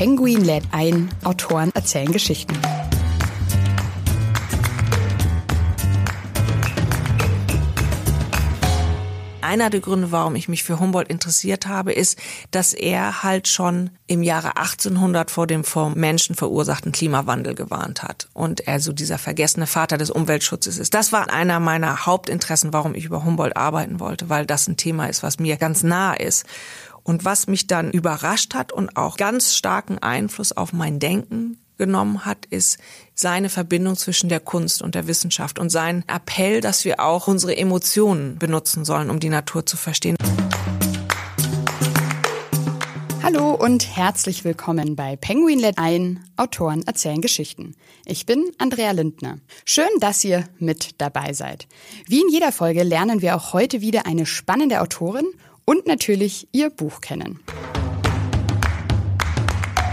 Penguin lädt ein, Autoren erzählen Geschichten. einer der Gründe, warum ich mich für Humboldt interessiert habe, ist, dass er halt schon im Jahre 1800 vor dem vom Menschen verursachten Klimawandel gewarnt hat und er so dieser vergessene Vater des Umweltschutzes ist. Das war einer meiner Hauptinteressen, warum ich über Humboldt arbeiten wollte, weil das ein Thema ist, was mir ganz nah ist. Und was mich dann überrascht hat und auch ganz starken Einfluss auf mein Denken genommen hat, ist seine Verbindung zwischen der Kunst und der Wissenschaft und sein Appell, dass wir auch unsere Emotionen benutzen sollen, um die Natur zu verstehen. Hallo und herzlich willkommen bei Penguin Let ein, Autoren erzählen Geschichten. Ich bin Andrea Lindner. Schön, dass ihr mit dabei seid. Wie in jeder Folge lernen wir auch heute wieder eine spannende Autorin und natürlich ihr Buch kennen.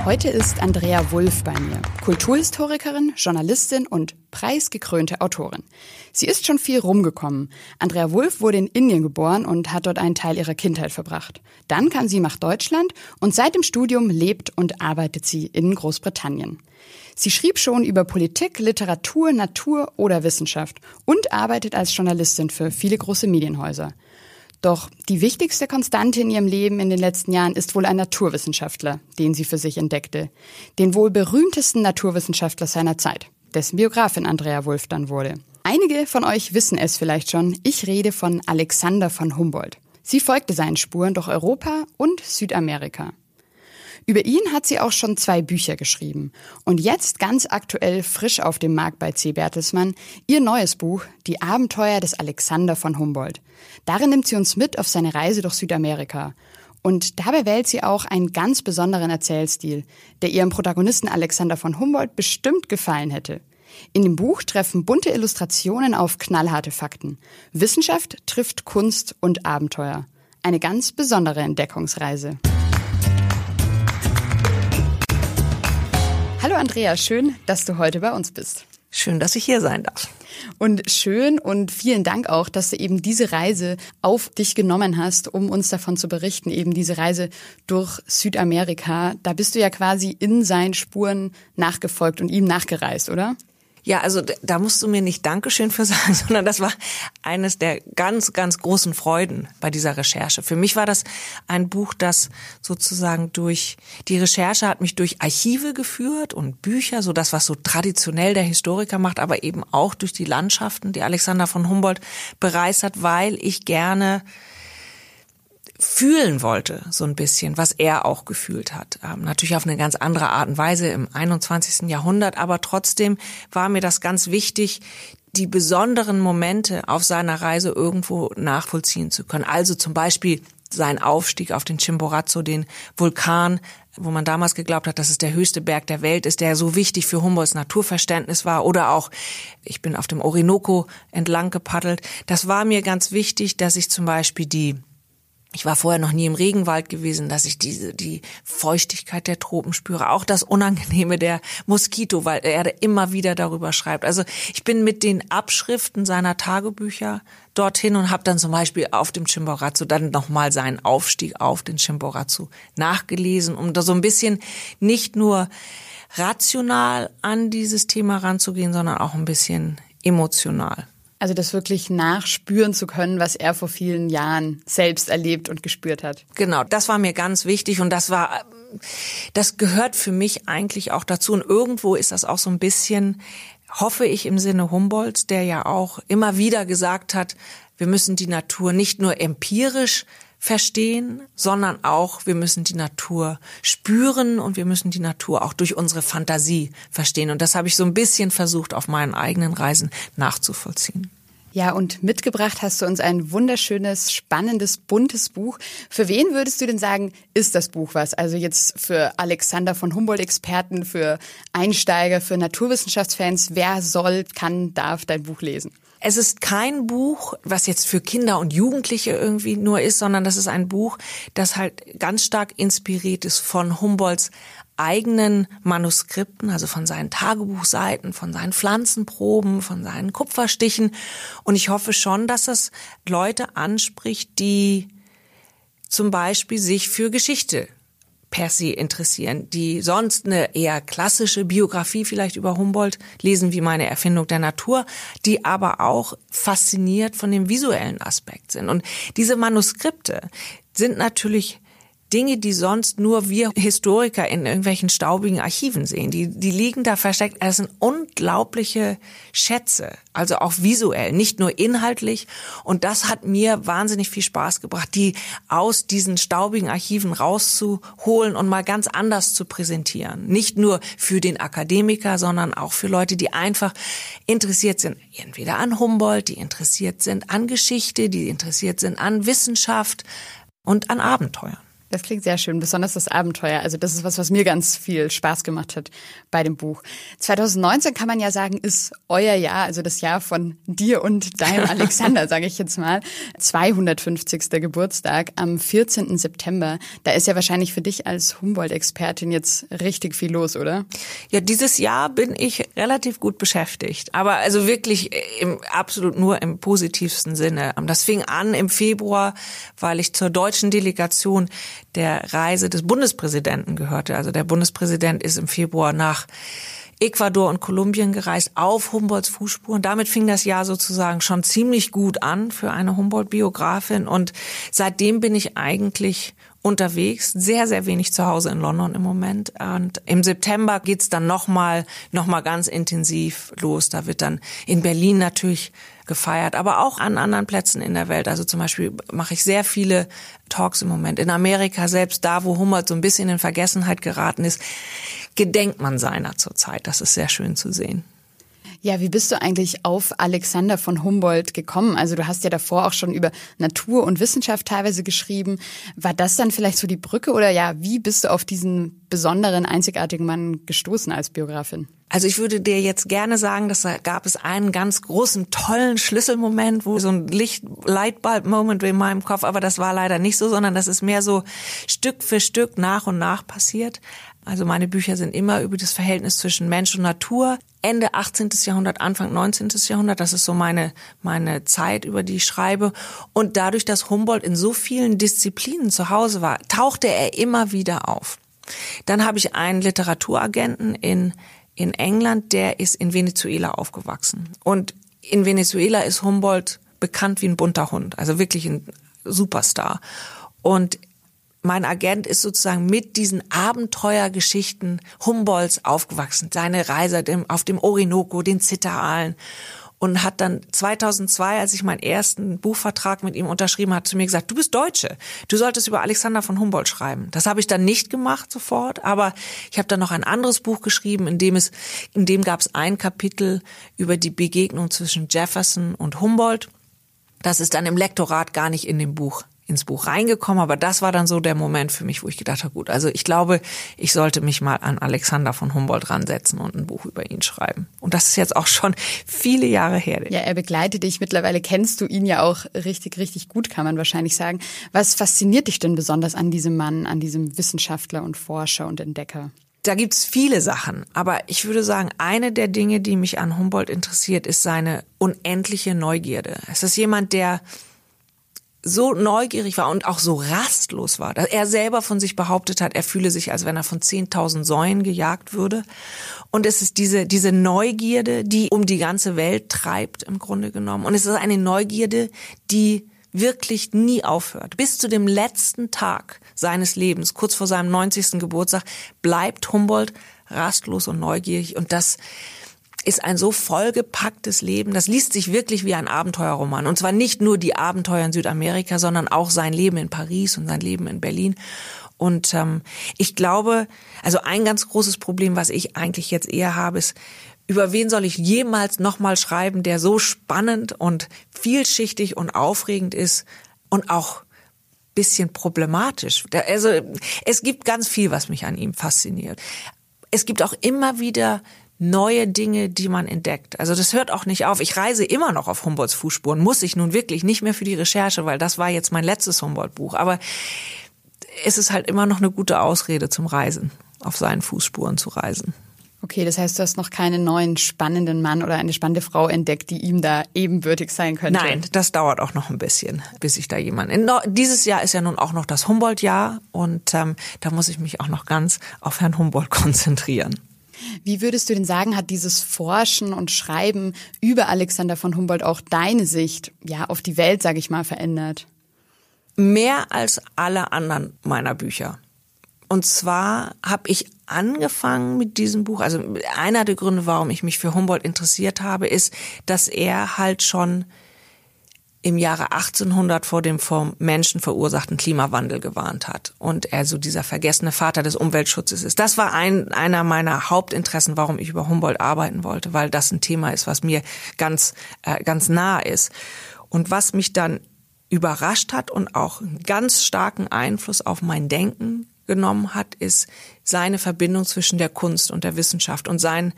Heute ist Andrea Wulff bei mir, Kulturhistorikerin, Journalistin und preisgekrönte Autorin. Sie ist schon viel rumgekommen. Andrea Wulff wurde in Indien geboren und hat dort einen Teil ihrer Kindheit verbracht. Dann kam sie nach Deutschland und seit dem Studium lebt und arbeitet sie in Großbritannien. Sie schrieb schon über Politik, Literatur, Natur oder Wissenschaft und arbeitet als Journalistin für viele große Medienhäuser. Doch die wichtigste Konstante in ihrem Leben in den letzten Jahren ist wohl ein Naturwissenschaftler, den sie für sich entdeckte. Den wohl berühmtesten Naturwissenschaftler seiner Zeit, dessen Biografin Andrea Wulff dann wurde. Einige von euch wissen es vielleicht schon, ich rede von Alexander von Humboldt. Sie folgte seinen Spuren durch Europa und Südamerika. Über ihn hat sie auch schon zwei Bücher geschrieben. Und jetzt ganz aktuell frisch auf dem Markt bei C. Bertelsmann ihr neues Buch Die Abenteuer des Alexander von Humboldt. Darin nimmt sie uns mit auf seine Reise durch Südamerika. Und dabei wählt sie auch einen ganz besonderen Erzählstil, der ihrem Protagonisten Alexander von Humboldt bestimmt gefallen hätte. In dem Buch treffen bunte Illustrationen auf knallharte Fakten. Wissenschaft trifft Kunst und Abenteuer. Eine ganz besondere Entdeckungsreise. Hallo Andrea, schön, dass du heute bei uns bist. Schön, dass ich hier sein darf. Und schön und vielen Dank auch, dass du eben diese Reise auf dich genommen hast, um uns davon zu berichten, eben diese Reise durch Südamerika. Da bist du ja quasi in seinen Spuren nachgefolgt und ihm nachgereist, oder? Ja, also da musst du mir nicht Dankeschön für sagen, sondern das war eines der ganz, ganz großen Freuden bei dieser Recherche. Für mich war das ein Buch, das sozusagen durch die Recherche hat mich durch Archive geführt und Bücher, so das, was so traditionell der Historiker macht, aber eben auch durch die Landschaften, die Alexander von Humboldt bereist hat, weil ich gerne fühlen wollte, so ein bisschen, was er auch gefühlt hat. Ähm, natürlich auf eine ganz andere Art und Weise im 21. Jahrhundert, aber trotzdem war mir das ganz wichtig, die besonderen Momente auf seiner Reise irgendwo nachvollziehen zu können. Also zum Beispiel sein Aufstieg auf den Chimborazo, den Vulkan, wo man damals geglaubt hat, dass es der höchste Berg der Welt ist, der so wichtig für Humboldts Naturverständnis war. Oder auch, ich bin auf dem Orinoco entlang gepaddelt. Das war mir ganz wichtig, dass ich zum Beispiel die ich war vorher noch nie im Regenwald gewesen, dass ich diese, die Feuchtigkeit der Tropen spüre. Auch das Unangenehme der Moskito, weil er immer wieder darüber schreibt. Also ich bin mit den Abschriften seiner Tagebücher dorthin und habe dann zum Beispiel auf dem Chimborazo dann nochmal seinen Aufstieg auf den Chimborazo nachgelesen, um da so ein bisschen nicht nur rational an dieses Thema ranzugehen, sondern auch ein bisschen emotional. Also das wirklich nachspüren zu können, was er vor vielen Jahren selbst erlebt und gespürt hat. Genau, das war mir ganz wichtig und das war, das gehört für mich eigentlich auch dazu und irgendwo ist das auch so ein bisschen, hoffe ich im Sinne Humboldts, der ja auch immer wieder gesagt hat, wir müssen die Natur nicht nur empirisch verstehen, sondern auch wir müssen die Natur spüren und wir müssen die Natur auch durch unsere Fantasie verstehen. Und das habe ich so ein bisschen versucht auf meinen eigenen Reisen nachzuvollziehen. Ja, und mitgebracht hast du uns ein wunderschönes, spannendes, buntes Buch. Für wen würdest du denn sagen, ist das Buch was? Also jetzt für Alexander von Humboldt-Experten, für Einsteiger, für Naturwissenschaftsfans. Wer soll, kann, darf dein Buch lesen? Es ist kein Buch, was jetzt für Kinder und Jugendliche irgendwie nur ist, sondern das ist ein Buch, das halt ganz stark inspiriert ist von Humboldts eigenen Manuskripten, also von seinen Tagebuchseiten, von seinen Pflanzenproben, von seinen Kupferstichen. Und ich hoffe schon, dass das Leute anspricht, die zum Beispiel sich für Geschichte per se interessieren, die sonst eine eher klassische Biografie vielleicht über Humboldt lesen, wie meine Erfindung der Natur, die aber auch fasziniert von dem visuellen Aspekt sind. Und diese Manuskripte sind natürlich Dinge, die sonst nur wir Historiker in irgendwelchen staubigen Archiven sehen. Die, die liegen da versteckt. Es sind unglaubliche Schätze, also auch visuell, nicht nur inhaltlich. Und das hat mir wahnsinnig viel Spaß gebracht, die aus diesen staubigen Archiven rauszuholen und mal ganz anders zu präsentieren. Nicht nur für den Akademiker, sondern auch für Leute, die einfach interessiert sind, entweder an Humboldt, die interessiert sind an Geschichte, die interessiert sind an Wissenschaft und an Abenteuern. Das klingt sehr schön, besonders das Abenteuer. Also das ist was, was mir ganz viel Spaß gemacht hat bei dem Buch. 2019 kann man ja sagen, ist euer Jahr, also das Jahr von dir und deinem Alexander, sage ich jetzt mal. 250. Geburtstag am 14. September. Da ist ja wahrscheinlich für dich als Humboldt-Expertin jetzt richtig viel los, oder? Ja, dieses Jahr bin ich relativ gut beschäftigt. Aber also wirklich im, absolut nur im positivsten Sinne. Das fing an im Februar, weil ich zur deutschen Delegation der Reise des Bundespräsidenten gehörte. Also der Bundespräsident ist im Februar nach Ecuador und Kolumbien gereist auf Humboldts Fußspuren. Damit fing das Jahr sozusagen schon ziemlich gut an für eine Humboldt-Biografin. Und seitdem bin ich eigentlich unterwegs, sehr, sehr wenig zu Hause in London im Moment. Und im September geht's dann nochmal noch mal ganz intensiv los. Da wird dann in Berlin natürlich gefeiert, aber auch an anderen Plätzen in der Welt. Also zum Beispiel mache ich sehr viele Talks im Moment. In Amerika, selbst da, wo Humboldt so ein bisschen in Vergessenheit geraten ist, gedenkt man seiner zurzeit. Das ist sehr schön zu sehen. Ja, wie bist du eigentlich auf Alexander von Humboldt gekommen? Also du hast ja davor auch schon über Natur und Wissenschaft teilweise geschrieben. War das dann vielleicht so die Brücke oder ja, wie bist du auf diesen besonderen, einzigartigen Mann gestoßen als Biografin? Also ich würde dir jetzt gerne sagen, dass da gab es einen ganz großen, tollen Schlüsselmoment, wo so ein Licht Lightbulb-Moment in meinem Kopf, aber das war leider nicht so, sondern das ist mehr so Stück für Stück nach und nach passiert. Also meine Bücher sind immer über das Verhältnis zwischen Mensch und Natur. Ende 18. Jahrhundert, Anfang 19. Jahrhundert, das ist so meine, meine Zeit, über die ich schreibe. Und dadurch, dass Humboldt in so vielen Disziplinen zu Hause war, tauchte er immer wieder auf. Dann habe ich einen Literaturagenten in, in England, der ist in Venezuela aufgewachsen. Und in Venezuela ist Humboldt bekannt wie ein bunter Hund, also wirklich ein Superstar. Und mein Agent ist sozusagen mit diesen Abenteuergeschichten Humboldts aufgewachsen. Seine Reise auf dem Orinoco, den Zitteraalen und hat dann 2002, als ich meinen ersten Buchvertrag mit ihm unterschrieben hat, zu mir gesagt, du bist Deutsche, du solltest über Alexander von Humboldt schreiben. Das habe ich dann nicht gemacht sofort, aber ich habe dann noch ein anderes Buch geschrieben, in dem es, in dem gab es ein Kapitel über die Begegnung zwischen Jefferson und Humboldt. Das ist dann im Lektorat gar nicht in dem Buch ins Buch reingekommen, aber das war dann so der Moment für mich, wo ich gedacht habe, gut, also ich glaube, ich sollte mich mal an Alexander von Humboldt ransetzen und ein Buch über ihn schreiben. Und das ist jetzt auch schon viele Jahre her. Ja, er begleitet dich. Mittlerweile kennst du ihn ja auch richtig, richtig gut, kann man wahrscheinlich sagen. Was fasziniert dich denn besonders an diesem Mann, an diesem Wissenschaftler und Forscher und Entdecker? Da gibt's viele Sachen, aber ich würde sagen, eine der Dinge, die mich an Humboldt interessiert, ist seine unendliche Neugierde. Es ist jemand, der so neugierig war und auch so rastlos war, dass er selber von sich behauptet hat, er fühle sich, als wenn er von 10.000 Säuen gejagt würde. Und es ist diese, diese Neugierde, die um die ganze Welt treibt, im Grunde genommen. Und es ist eine Neugierde, die wirklich nie aufhört. Bis zu dem letzten Tag seines Lebens, kurz vor seinem 90. Geburtstag, bleibt Humboldt rastlos und neugierig. Und das, ist ein so vollgepacktes Leben. Das liest sich wirklich wie ein Abenteuerroman. Und zwar nicht nur die Abenteuer in Südamerika, sondern auch sein Leben in Paris und sein Leben in Berlin. Und ähm, ich glaube, also ein ganz großes Problem, was ich eigentlich jetzt eher habe, ist, über wen soll ich jemals nochmal schreiben, der so spannend und vielschichtig und aufregend ist und auch bisschen problematisch. Also es gibt ganz viel, was mich an ihm fasziniert. Es gibt auch immer wieder neue Dinge, die man entdeckt. Also das hört auch nicht auf. Ich reise immer noch auf Humboldts Fußspuren, muss ich nun wirklich nicht mehr für die Recherche, weil das war jetzt mein letztes Humboldt-Buch. Aber es ist halt immer noch eine gute Ausrede zum Reisen, auf seinen Fußspuren zu reisen. Okay, das heißt, du hast noch keinen neuen spannenden Mann oder eine spannende Frau entdeckt, die ihm da ebenbürtig sein könnte. Nein, das dauert auch noch ein bisschen, bis ich da jemanden. Dieses Jahr ist ja nun auch noch das Humboldt-Jahr und ähm, da muss ich mich auch noch ganz auf Herrn Humboldt konzentrieren. Wie würdest du denn sagen, hat dieses Forschen und Schreiben über Alexander von Humboldt auch deine Sicht ja auf die Welt, sage ich mal, verändert? Mehr als alle anderen meiner Bücher. Und zwar habe ich angefangen mit diesem Buch, also einer der Gründe, warum ich mich für Humboldt interessiert habe, ist, dass er halt schon im Jahre 1800 vor dem vom Menschen verursachten Klimawandel gewarnt hat und er so dieser vergessene Vater des Umweltschutzes ist. Das war ein, einer meiner Hauptinteressen, warum ich über Humboldt arbeiten wollte, weil das ein Thema ist, was mir ganz, äh, ganz nah ist. Und was mich dann überrascht hat und auch einen ganz starken Einfluss auf mein Denken genommen hat, ist seine Verbindung zwischen der Kunst und der Wissenschaft und sein,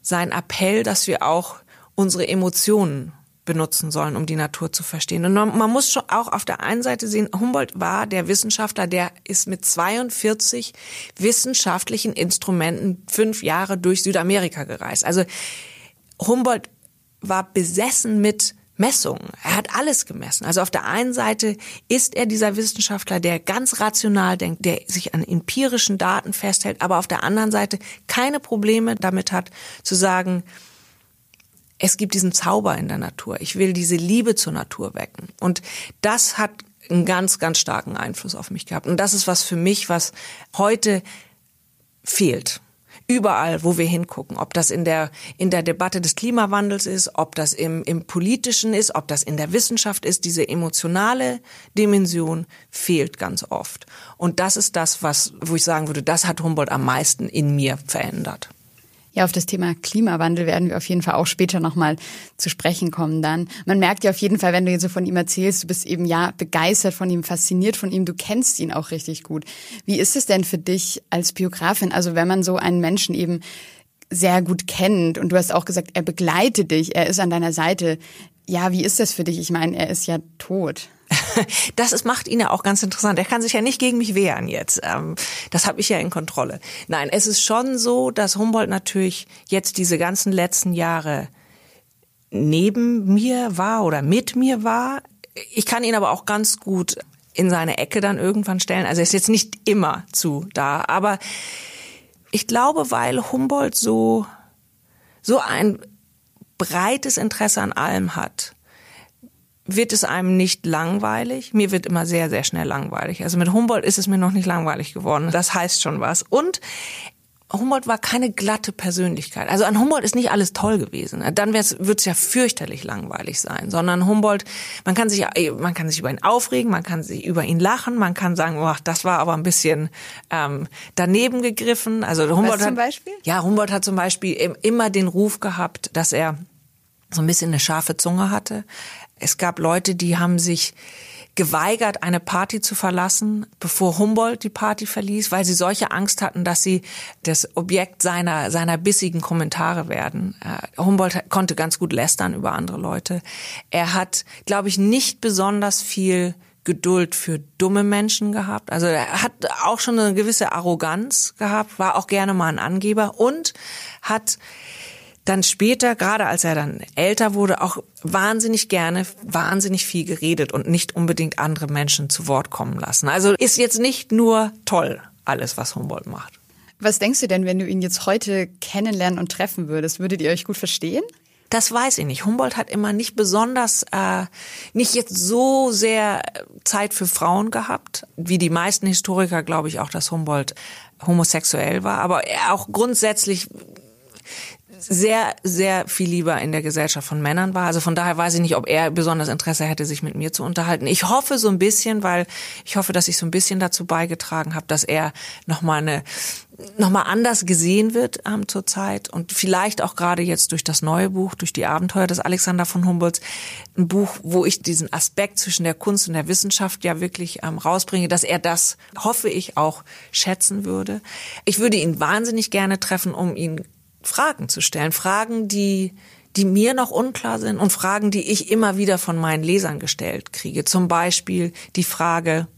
sein Appell, dass wir auch unsere Emotionen benutzen sollen, um die Natur zu verstehen. Und man muss schon auch auf der einen Seite sehen, Humboldt war der Wissenschaftler, der ist mit 42 wissenschaftlichen Instrumenten fünf Jahre durch Südamerika gereist. Also Humboldt war besessen mit Messungen. Er hat alles gemessen. Also auf der einen Seite ist er dieser Wissenschaftler, der ganz rational denkt, der sich an empirischen Daten festhält, aber auf der anderen Seite keine Probleme damit hat zu sagen, es gibt diesen Zauber in der Natur. Ich will diese Liebe zur Natur wecken. Und das hat einen ganz, ganz starken Einfluss auf mich gehabt. Und das ist was für mich, was heute fehlt. Überall, wo wir hingucken, ob das in der, in der Debatte des Klimawandels ist, ob das im, im politischen ist, ob das in der Wissenschaft ist, diese emotionale Dimension fehlt ganz oft. Und das ist das, was, wo ich sagen würde, das hat Humboldt am meisten in mir verändert. Ja, auf das Thema Klimawandel werden wir auf jeden Fall auch später nochmal zu sprechen kommen dann. Man merkt ja auf jeden Fall, wenn du jetzt so von ihm erzählst, du bist eben ja begeistert von ihm, fasziniert von ihm, du kennst ihn auch richtig gut. Wie ist es denn für dich als Biografin, also wenn man so einen Menschen eben sehr gut kennt und du hast auch gesagt, er begleitet dich, er ist an deiner Seite. Ja, wie ist das für dich? Ich meine, er ist ja tot. Das ist, macht ihn ja auch ganz interessant. Er kann sich ja nicht gegen mich wehren jetzt. Ähm, das habe ich ja in Kontrolle. Nein, es ist schon so, dass Humboldt natürlich jetzt diese ganzen letzten Jahre neben mir war oder mit mir war. Ich kann ihn aber auch ganz gut in seine Ecke dann irgendwann stellen. Also er ist jetzt nicht immer zu da, aber ich glaube, weil Humboldt so so ein breites Interesse an allem hat, wird es einem nicht langweilig. Mir wird immer sehr, sehr schnell langweilig. Also mit Humboldt ist es mir noch nicht langweilig geworden. Das heißt schon was. Und Humboldt war keine glatte Persönlichkeit. Also an Humboldt ist nicht alles toll gewesen. Dann wird es ja fürchterlich langweilig sein. Sondern Humboldt, man kann sich, man kann sich über ihn aufregen, man kann sich über ihn lachen, man kann sagen, oh, das war aber ein bisschen ähm, daneben gegriffen. Also Humboldt Was zum Beispiel? Hat, ja, Humboldt hat zum Beispiel immer den Ruf gehabt, dass er so ein bisschen eine scharfe Zunge hatte. Es gab Leute, die haben sich geweigert, eine Party zu verlassen, bevor Humboldt die Party verließ, weil sie solche Angst hatten, dass sie das Objekt seiner, seiner bissigen Kommentare werden. Äh, Humboldt konnte ganz gut lästern über andere Leute. Er hat, glaube ich, nicht besonders viel Geduld für dumme Menschen gehabt. Also er hat auch schon eine gewisse Arroganz gehabt, war auch gerne mal ein Angeber und hat dann später, gerade als er dann älter wurde, auch wahnsinnig gerne, wahnsinnig viel geredet und nicht unbedingt andere Menschen zu Wort kommen lassen. Also ist jetzt nicht nur toll alles, was Humboldt macht. Was denkst du denn, wenn du ihn jetzt heute kennenlernen und treffen würdest? Würdet ihr euch gut verstehen? Das weiß ich nicht. Humboldt hat immer nicht besonders, äh, nicht jetzt so sehr Zeit für Frauen gehabt, wie die meisten Historiker, glaube ich auch, dass Humboldt homosexuell war. Aber er auch grundsätzlich sehr, sehr viel lieber in der Gesellschaft von Männern war. Also von daher weiß ich nicht, ob er besonders Interesse hätte, sich mit mir zu unterhalten. Ich hoffe so ein bisschen, weil ich hoffe, dass ich so ein bisschen dazu beigetragen habe, dass er nochmal eine nochmal anders gesehen wird ähm, zurzeit und vielleicht auch gerade jetzt durch das neue Buch, durch die Abenteuer des Alexander von Humboldts, ein Buch, wo ich diesen Aspekt zwischen der Kunst und der Wissenschaft ja wirklich ähm, rausbringe, dass er das, hoffe ich, auch schätzen würde. Ich würde ihn wahnsinnig gerne treffen, um ihn Fragen zu stellen. Fragen, die, die mir noch unklar sind und Fragen, die ich immer wieder von meinen Lesern gestellt kriege. Zum Beispiel die Frage,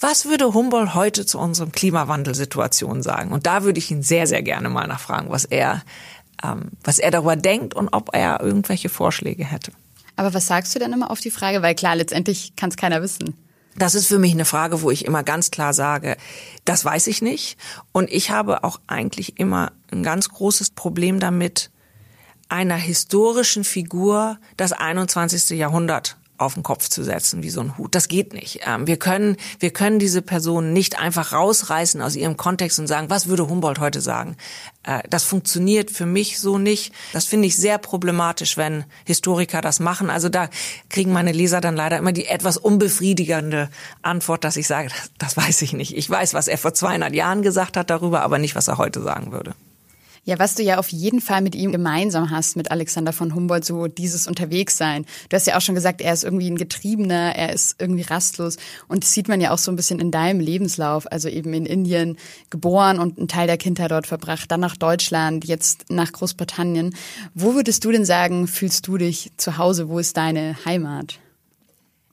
was würde Humboldt heute zu unserem Klimawandelsituation sagen? Und da würde ich ihn sehr, sehr gerne mal nachfragen, was er, ähm, was er darüber denkt und ob er irgendwelche Vorschläge hätte. Aber was sagst du denn immer auf die Frage? Weil klar, letztendlich kann es keiner wissen. Das ist für mich eine Frage, wo ich immer ganz klar sage, das weiß ich nicht. Und ich habe auch eigentlich immer ein ganz großes Problem damit, einer historischen Figur das 21. Jahrhundert auf den Kopf zu setzen wie so ein Hut. Das geht nicht. Ähm, wir können, wir können diese Person nicht einfach rausreißen aus ihrem Kontext und sagen, was würde Humboldt heute sagen? Äh, das funktioniert für mich so nicht. Das finde ich sehr problematisch, wenn Historiker das machen. Also da kriegen meine Leser dann leider immer die etwas unbefriedigende Antwort, dass ich sage, das, das weiß ich nicht. Ich weiß, was er vor 200 Jahren gesagt hat darüber, aber nicht, was er heute sagen würde. Ja, was du ja auf jeden Fall mit ihm gemeinsam hast, mit Alexander von Humboldt, so dieses Unterwegssein. Du hast ja auch schon gesagt, er ist irgendwie ein Getriebener, er ist irgendwie rastlos. Und das sieht man ja auch so ein bisschen in deinem Lebenslauf. Also eben in Indien geboren und einen Teil der Kindheit dort verbracht, dann nach Deutschland, jetzt nach Großbritannien. Wo würdest du denn sagen, fühlst du dich zu Hause? Wo ist deine Heimat?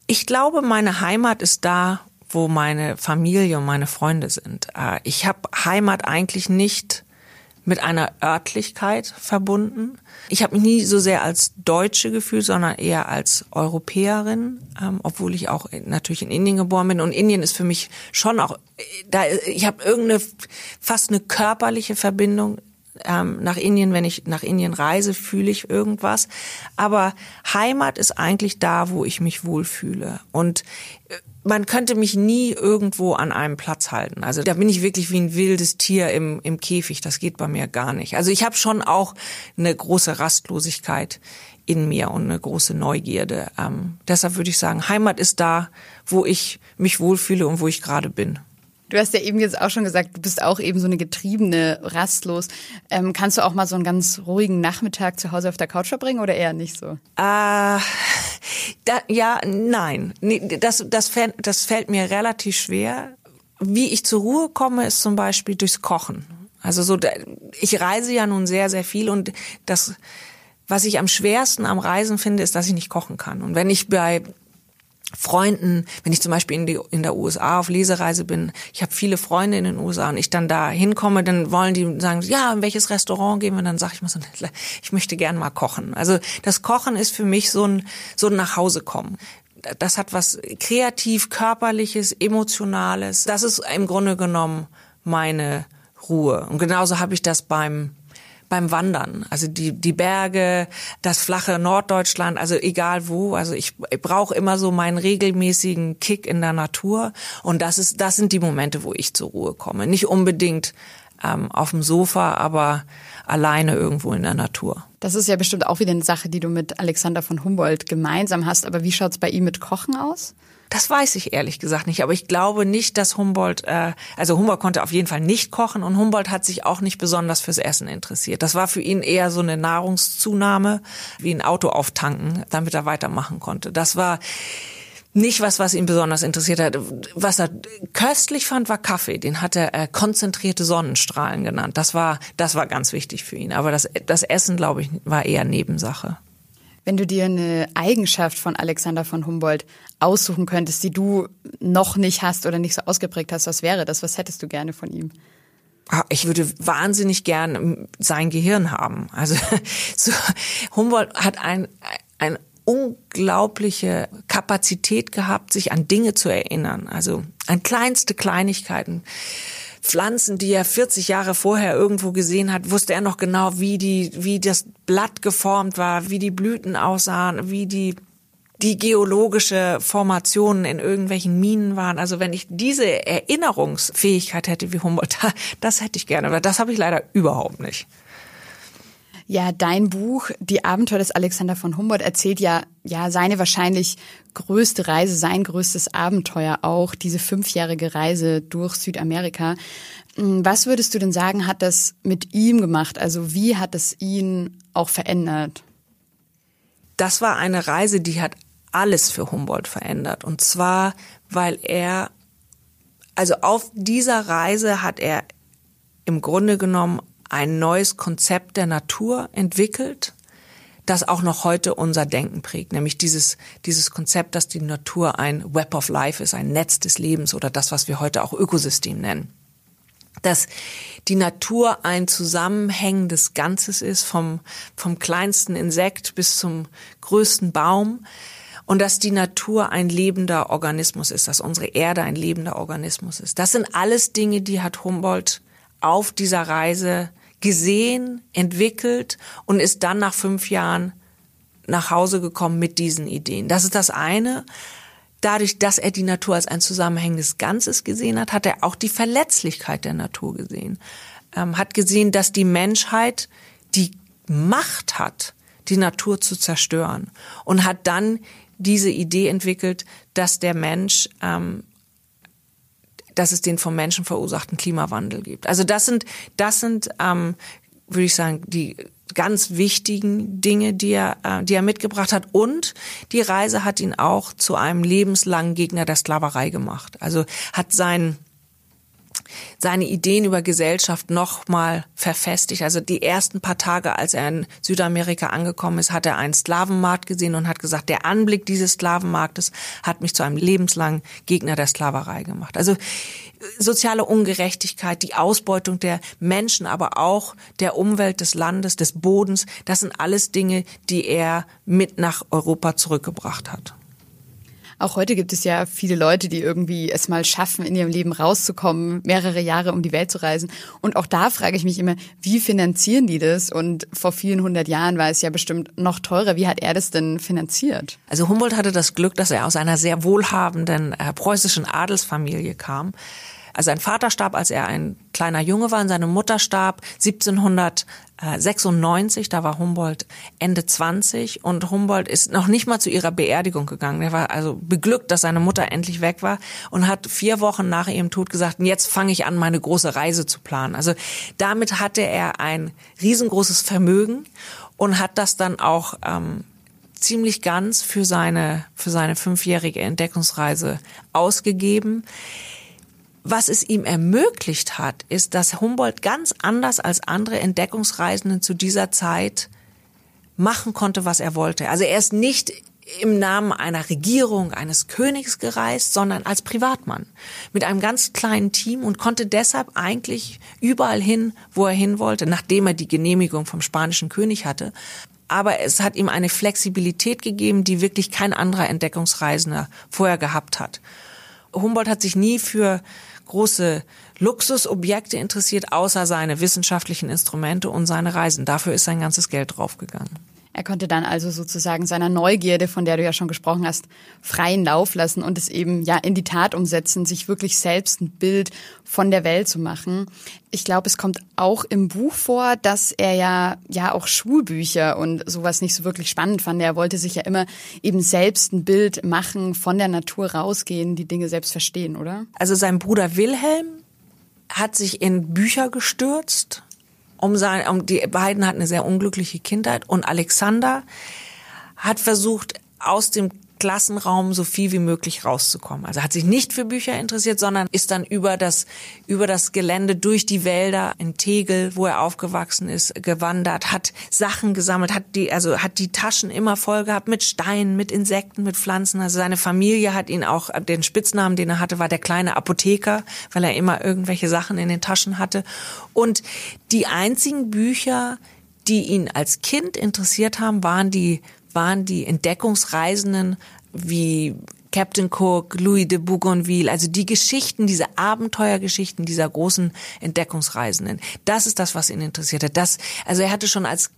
Ich glaube, meine Heimat ist da, wo meine Familie und meine Freunde sind. Äh, ich habe Heimat eigentlich nicht mit einer Örtlichkeit verbunden. Ich habe mich nie so sehr als Deutsche gefühlt, sondern eher als Europäerin, ähm, obwohl ich auch natürlich in Indien geboren bin. Und Indien ist für mich schon auch, da ich habe irgendeine fast eine körperliche Verbindung ähm, nach Indien. Wenn ich nach Indien reise, fühle ich irgendwas. Aber Heimat ist eigentlich da, wo ich mich wohlfühle. Und äh, man könnte mich nie irgendwo an einem Platz halten. Also da bin ich wirklich wie ein wildes Tier im, im Käfig. Das geht bei mir gar nicht. Also ich habe schon auch eine große Rastlosigkeit in mir und eine große Neugierde. Ähm, deshalb würde ich sagen, Heimat ist da, wo ich mich wohlfühle und wo ich gerade bin. Du hast ja eben jetzt auch schon gesagt, du bist auch eben so eine getriebene, rastlos. Ähm, kannst du auch mal so einen ganz ruhigen Nachmittag zu Hause auf der Couch verbringen oder eher nicht so? Äh, da, ja, nein. Das, das, das fällt mir relativ schwer. Wie ich zur Ruhe komme, ist zum Beispiel durchs Kochen. Also so, ich reise ja nun sehr, sehr viel und das, was ich am schwersten am Reisen finde, ist, dass ich nicht kochen kann. Und wenn ich bei Freunden, wenn ich zum Beispiel in, die, in der USA auf Lesereise bin, ich habe viele Freunde in den USA und ich dann da hinkomme, dann wollen die sagen, ja, in welches Restaurant gehen wir? Dann sage ich mal so, ich möchte gern mal kochen. Also das Kochen ist für mich so ein, so ein Nachhausekommen. Das hat was kreativ, körperliches, emotionales. Das ist im Grunde genommen meine Ruhe. Und genauso habe ich das beim beim Wandern. Also die, die Berge, das flache Norddeutschland, also egal wo. Also ich, ich brauche immer so meinen regelmäßigen Kick in der Natur. Und das ist, das sind die Momente, wo ich zur Ruhe komme. Nicht unbedingt ähm, auf dem Sofa, aber alleine irgendwo in der Natur. Das ist ja bestimmt auch wieder eine Sache, die du mit Alexander von Humboldt gemeinsam hast. Aber wie schaut's bei ihm mit Kochen aus? Das weiß ich ehrlich gesagt nicht, aber ich glaube nicht, dass Humboldt, äh, also Humboldt konnte auf jeden Fall nicht kochen und Humboldt hat sich auch nicht besonders fürs Essen interessiert. Das war für ihn eher so eine Nahrungszunahme, wie ein Auto auftanken, damit er weitermachen konnte. Das war nicht was, was ihn besonders interessiert hat. Was er köstlich fand, war Kaffee. Den hat er äh, konzentrierte Sonnenstrahlen genannt. Das war, das war ganz wichtig für ihn. Aber das, das Essen, glaube ich, war eher Nebensache. Wenn du dir eine Eigenschaft von Alexander von Humboldt aussuchen könntest, die du noch nicht hast oder nicht so ausgeprägt hast, was wäre das? Was hättest du gerne von ihm? Ah, ich würde wahnsinnig gern sein Gehirn haben. Also so, Humboldt hat ein, ein unglaubliche Kapazität gehabt, sich an Dinge zu erinnern. Also an kleinste Kleinigkeiten. Pflanzen, die er 40 Jahre vorher irgendwo gesehen hat, wusste er noch genau, wie die, wie das Blatt geformt war, wie die Blüten aussahen, wie die die geologische Formationen in irgendwelchen Minen waren. Also wenn ich diese Erinnerungsfähigkeit hätte wie Humboldt, das hätte ich gerne, aber das habe ich leider überhaupt nicht. Ja, dein Buch, Die Abenteuer des Alexander von Humboldt, erzählt ja, ja, seine wahrscheinlich größte Reise, sein größtes Abenteuer auch, diese fünfjährige Reise durch Südamerika. Hm, was würdest du denn sagen, hat das mit ihm gemacht? Also wie hat es ihn auch verändert? Das war eine Reise, die hat alles für Humboldt verändert. Und zwar, weil er, also auf dieser Reise hat er im Grunde genommen ein neues Konzept der Natur entwickelt, das auch noch heute unser Denken prägt, nämlich dieses, dieses Konzept, dass die Natur ein Web of Life ist, ein Netz des Lebens oder das, was wir heute auch Ökosystem nennen. Dass die Natur ein zusammenhängendes Ganzes ist, vom, vom kleinsten Insekt bis zum größten Baum. Und dass die Natur ein lebender Organismus ist, dass unsere Erde ein lebender Organismus ist. Das sind alles Dinge, die hat Humboldt auf dieser Reise gesehen, entwickelt und ist dann nach fünf Jahren nach Hause gekommen mit diesen Ideen. Das ist das eine. Dadurch, dass er die Natur als ein zusammenhängendes Ganzes gesehen hat, hat er auch die Verletzlichkeit der Natur gesehen. Ähm, hat gesehen, dass die Menschheit die Macht hat, die Natur zu zerstören und hat dann diese Idee entwickelt, dass der Mensch ähm, dass es den vom Menschen verursachten Klimawandel gibt. Also das sind, das sind, ähm, würde ich sagen, die ganz wichtigen Dinge, die er, äh, die er mitgebracht hat. Und die Reise hat ihn auch zu einem lebenslangen Gegner der Sklaverei gemacht. Also hat sein seine Ideen über Gesellschaft nochmal verfestigt. Also die ersten paar Tage, als er in Südamerika angekommen ist, hat er einen Sklavenmarkt gesehen und hat gesagt, der Anblick dieses Sklavenmarktes hat mich zu einem lebenslangen Gegner der Sklaverei gemacht. Also soziale Ungerechtigkeit, die Ausbeutung der Menschen, aber auch der Umwelt, des Landes, des Bodens, das sind alles Dinge, die er mit nach Europa zurückgebracht hat. Auch heute gibt es ja viele Leute, die irgendwie es mal schaffen, in ihrem Leben rauszukommen, mehrere Jahre um die Welt zu reisen. Und auch da frage ich mich immer, wie finanzieren die das? Und vor vielen hundert Jahren war es ja bestimmt noch teurer. Wie hat er das denn finanziert? Also Humboldt hatte das Glück, dass er aus einer sehr wohlhabenden äh, preußischen Adelsfamilie kam. Also sein Vater starb, als er ein kleiner Junge war und seine Mutter starb 1796, da war Humboldt Ende 20 und Humboldt ist noch nicht mal zu ihrer Beerdigung gegangen. Er war also beglückt, dass seine Mutter endlich weg war und hat vier Wochen nach ihrem Tod gesagt, jetzt fange ich an, meine große Reise zu planen. Also damit hatte er ein riesengroßes Vermögen und hat das dann auch ähm, ziemlich ganz für seine, für seine fünfjährige Entdeckungsreise ausgegeben. Was es ihm ermöglicht hat, ist, dass Humboldt ganz anders als andere Entdeckungsreisenden zu dieser Zeit machen konnte, was er wollte. Also er ist nicht im Namen einer Regierung, eines Königs gereist, sondern als Privatmann mit einem ganz kleinen Team und konnte deshalb eigentlich überall hin, wo er hin wollte, nachdem er die Genehmigung vom spanischen König hatte. Aber es hat ihm eine Flexibilität gegeben, die wirklich kein anderer Entdeckungsreisender vorher gehabt hat. Humboldt hat sich nie für große Luxusobjekte interessiert, außer seine wissenschaftlichen Instrumente und seine Reisen. Dafür ist sein ganzes Geld draufgegangen. Er konnte dann also sozusagen seiner Neugierde, von der du ja schon gesprochen hast, freien Lauf lassen und es eben ja in die Tat umsetzen, sich wirklich selbst ein Bild von der Welt zu machen. Ich glaube, es kommt auch im Buch vor, dass er ja ja auch Schulbücher und sowas nicht so wirklich spannend fand. Er wollte sich ja immer eben selbst ein Bild machen, von der Natur rausgehen, die Dinge selbst verstehen, oder? Also sein Bruder Wilhelm hat sich in Bücher gestürzt um sein, um die beiden hatten eine sehr unglückliche Kindheit und Alexander hat versucht aus dem Klassenraum so viel wie möglich rauszukommen. Also hat sich nicht für Bücher interessiert, sondern ist dann über das, über das Gelände durch die Wälder in Tegel, wo er aufgewachsen ist, gewandert, hat Sachen gesammelt, hat die, also hat die Taschen immer voll gehabt mit Steinen, mit Insekten, mit Pflanzen. Also seine Familie hat ihn auch, den Spitznamen, den er hatte, war der kleine Apotheker, weil er immer irgendwelche Sachen in den Taschen hatte. Und die einzigen Bücher, die ihn als Kind interessiert haben, waren die waren die Entdeckungsreisenden wie Captain Cook, Louis de Bougainville, also die Geschichten, diese Abenteuergeschichten dieser großen Entdeckungsreisenden. Das ist das, was ihn interessierte. Das, also er hatte schon als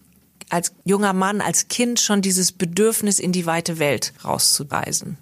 als junger Mann, als Kind schon dieses Bedürfnis, in die weite Welt rauszureisen.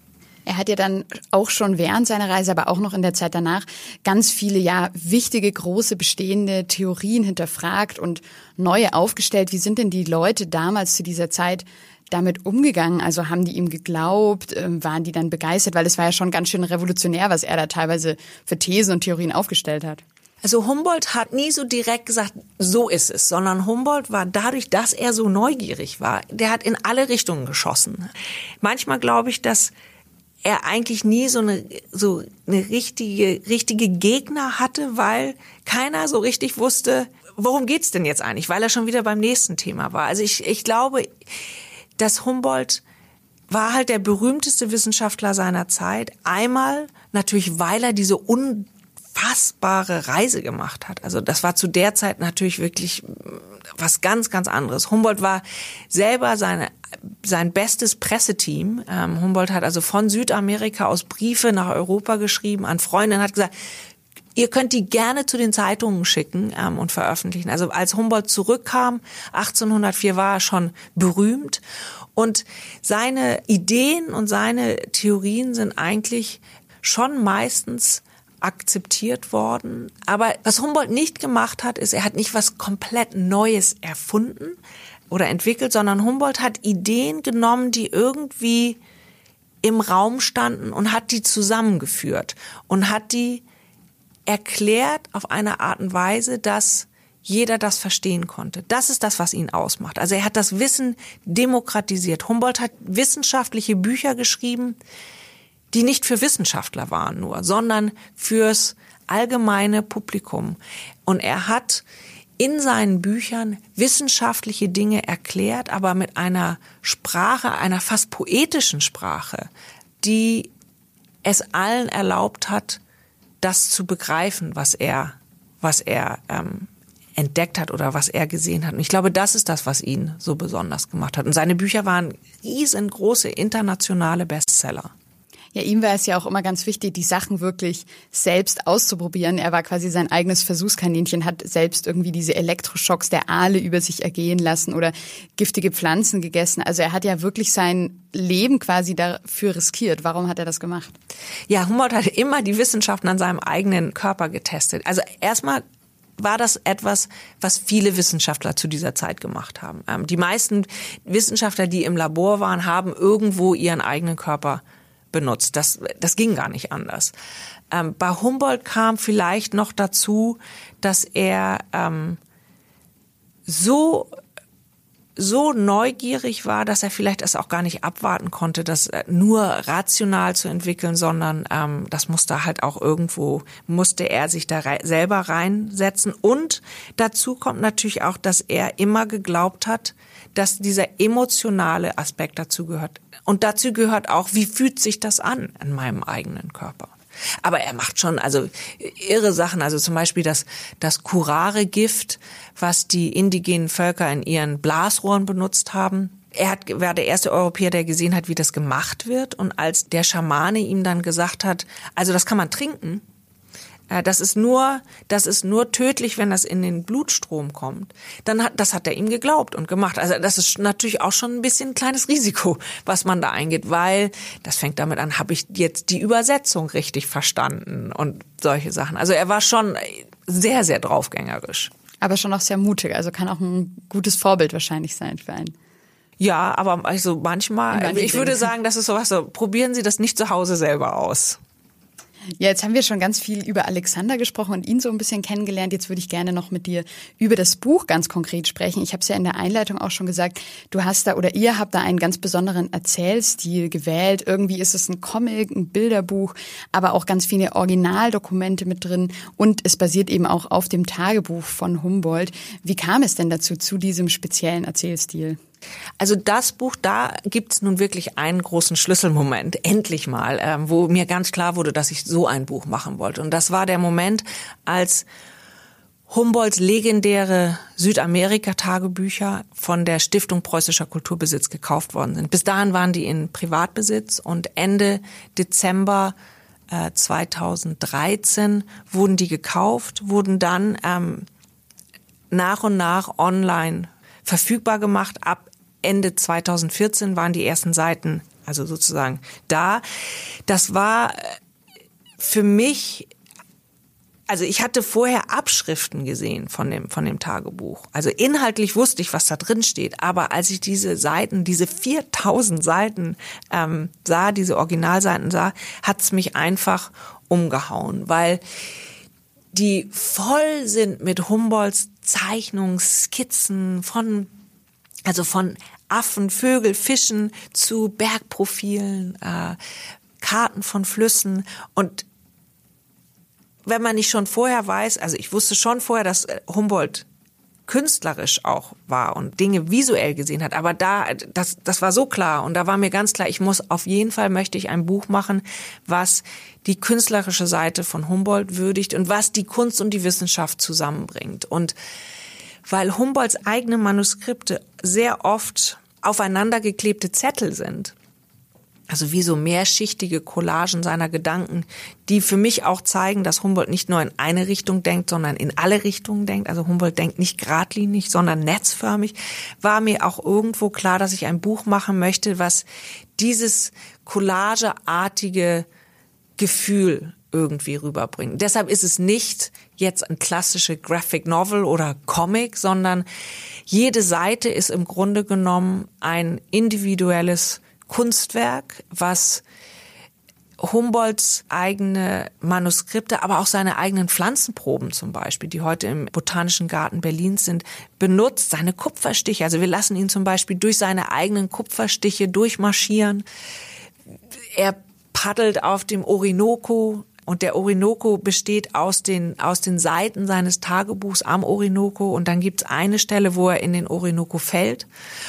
Er hat ja dann auch schon während seiner Reise, aber auch noch in der Zeit danach ganz viele ja wichtige, große, bestehende Theorien hinterfragt und neue aufgestellt. Wie sind denn die Leute damals zu dieser Zeit damit umgegangen? Also haben die ihm geglaubt? Ähm, waren die dann begeistert? Weil es war ja schon ganz schön revolutionär, was er da teilweise für Thesen und Theorien aufgestellt hat. Also Humboldt hat nie so direkt gesagt, so ist es, sondern Humboldt war dadurch, dass er so neugierig war, der hat in alle Richtungen geschossen. Manchmal glaube ich, dass er eigentlich nie so eine so eine richtige richtige Gegner hatte, weil keiner so richtig wusste, worum geht's denn jetzt eigentlich, weil er schon wieder beim nächsten Thema war. Also ich ich glaube, dass Humboldt war halt der berühmteste Wissenschaftler seiner Zeit. Einmal natürlich, weil er diese unfassbare Reise gemacht hat. Also das war zu der Zeit natürlich wirklich was ganz, ganz anderes. Humboldt war selber seine, sein bestes Presseteam. Ähm, Humboldt hat also von Südamerika aus Briefe nach Europa geschrieben an Freunde hat gesagt, Ihr könnt die gerne zu den Zeitungen schicken ähm, und veröffentlichen. Also als Humboldt zurückkam, 1804 war er schon berühmt und seine Ideen und seine Theorien sind eigentlich schon meistens akzeptiert worden. Aber was Humboldt nicht gemacht hat, ist, er hat nicht was komplett Neues erfunden oder entwickelt, sondern Humboldt hat Ideen genommen, die irgendwie im Raum standen und hat die zusammengeführt und hat die erklärt auf eine Art und Weise, dass jeder das verstehen konnte. Das ist das, was ihn ausmacht. Also er hat das Wissen demokratisiert. Humboldt hat wissenschaftliche Bücher geschrieben, die nicht für Wissenschaftler waren nur, sondern fürs allgemeine Publikum. Und er hat in seinen Büchern wissenschaftliche Dinge erklärt, aber mit einer Sprache, einer fast poetischen Sprache, die es allen erlaubt hat, das zu begreifen, was er, was er ähm, entdeckt hat oder was er gesehen hat. Und ich glaube, das ist das, was ihn so besonders gemacht hat. Und seine Bücher waren riesengroße internationale Bestseller. Ja, ihm war es ja auch immer ganz wichtig, die Sachen wirklich selbst auszuprobieren. Er war quasi sein eigenes Versuchskaninchen, hat selbst irgendwie diese Elektroschocks der Aale über sich ergehen lassen oder giftige Pflanzen gegessen. Also er hat ja wirklich sein Leben quasi dafür riskiert. Warum hat er das gemacht? Ja, Humboldt hat immer die Wissenschaften an seinem eigenen Körper getestet. Also erstmal war das etwas, was viele Wissenschaftler zu dieser Zeit gemacht haben. Ähm, die meisten Wissenschaftler, die im Labor waren, haben irgendwo ihren eigenen Körper benutzt. Das, das ging gar nicht anders. Ähm, bei Humboldt kam vielleicht noch dazu, dass er ähm, so so neugierig war, dass er vielleicht es auch gar nicht abwarten konnte, das äh, nur rational zu entwickeln, sondern ähm, das musste halt auch irgendwo, musste er sich da rei selber reinsetzen. Und dazu kommt natürlich auch, dass er immer geglaubt hat, dass dieser emotionale Aspekt dazu gehört. Und dazu gehört auch, wie fühlt sich das an in meinem eigenen Körper? Aber er macht schon also irre Sachen, also zum Beispiel das, das Curare-Gift, was die indigenen Völker in ihren Blasrohren benutzt haben. Er hat, war der erste Europäer, der gesehen hat, wie das gemacht wird. Und als der Schamane ihm dann gesagt hat, also das kann man trinken, das ist nur, das ist nur tödlich, wenn das in den Blutstrom kommt. Dann hat, das hat er ihm geglaubt und gemacht. Also das ist natürlich auch schon ein bisschen ein kleines Risiko, was man da eingeht, weil das fängt damit an, habe ich jetzt die Übersetzung richtig verstanden und solche Sachen. Also er war schon sehr, sehr draufgängerisch. Aber schon auch sehr mutig, also kann auch ein gutes Vorbild wahrscheinlich sein für einen. Ja, aber also manchmal, ich würde sagen, das ist sowas so, probieren Sie das nicht zu Hause selber aus. Ja, jetzt haben wir schon ganz viel über Alexander gesprochen und ihn so ein bisschen kennengelernt. Jetzt würde ich gerne noch mit dir über das Buch ganz konkret sprechen. Ich habe es ja in der Einleitung auch schon gesagt, du hast da oder ihr habt da einen ganz besonderen Erzählstil gewählt. Irgendwie ist es ein Comic, ein Bilderbuch, aber auch ganz viele Originaldokumente mit drin und es basiert eben auch auf dem Tagebuch von Humboldt. Wie kam es denn dazu, zu diesem speziellen Erzählstil? Also das Buch, da gibt's nun wirklich einen großen Schlüsselmoment, endlich mal, ähm, wo mir ganz klar wurde, dass ich so ein Buch machen wollte. Und das war der Moment, als Humboldts legendäre Südamerika-Tagebücher von der Stiftung Preußischer Kulturbesitz gekauft worden sind. Bis dahin waren die in Privatbesitz und Ende Dezember äh, 2013 wurden die gekauft, wurden dann ähm, nach und nach online verfügbar gemacht. Ab Ende 2014 waren die ersten Seiten also sozusagen da. Das war äh, für mich also ich hatte vorher Abschriften gesehen von dem, von dem Tagebuch. Also inhaltlich wusste ich, was da drin steht. Aber als ich diese Seiten, diese 4000 Seiten ähm, sah, diese Originalseiten sah, hat's mich einfach umgehauen, weil die voll sind mit Humboldts Zeichnungen, Skizzen von, also von Affen, Vögel, Fischen zu Bergprofilen, äh, Karten von Flüssen. Und wenn man nicht schon vorher weiß, also ich wusste schon vorher, dass äh, Humboldt künstlerisch auch war und Dinge visuell gesehen hat. Aber da, das, das war so klar und da war mir ganz klar, ich muss auf jeden Fall möchte ich ein Buch machen, was die künstlerische Seite von Humboldt würdigt und was die Kunst und die Wissenschaft zusammenbringt. Und weil Humboldts eigene Manuskripte sehr oft aufeinandergeklebte Zettel sind, also wie so mehrschichtige Collagen seiner Gedanken, die für mich auch zeigen, dass Humboldt nicht nur in eine Richtung denkt, sondern in alle Richtungen denkt. Also Humboldt denkt nicht geradlinig, sondern netzförmig. War mir auch irgendwo klar, dass ich ein Buch machen möchte, was dieses collageartige Gefühl irgendwie rüberbringt. Deshalb ist es nicht jetzt ein klassische Graphic Novel oder Comic, sondern jede Seite ist im Grunde genommen ein individuelles Kunstwerk, was Humboldts eigene Manuskripte, aber auch seine eigenen Pflanzenproben zum Beispiel, die heute im Botanischen Garten Berlins sind, benutzt, seine Kupferstiche. Also wir lassen ihn zum Beispiel durch seine eigenen Kupferstiche durchmarschieren. Er paddelt auf dem Orinoco und der Orinoco besteht aus den, aus den Seiten seines Tagebuchs am Orinoco. Und dann gibt's eine Stelle, wo er in den Orinoco fällt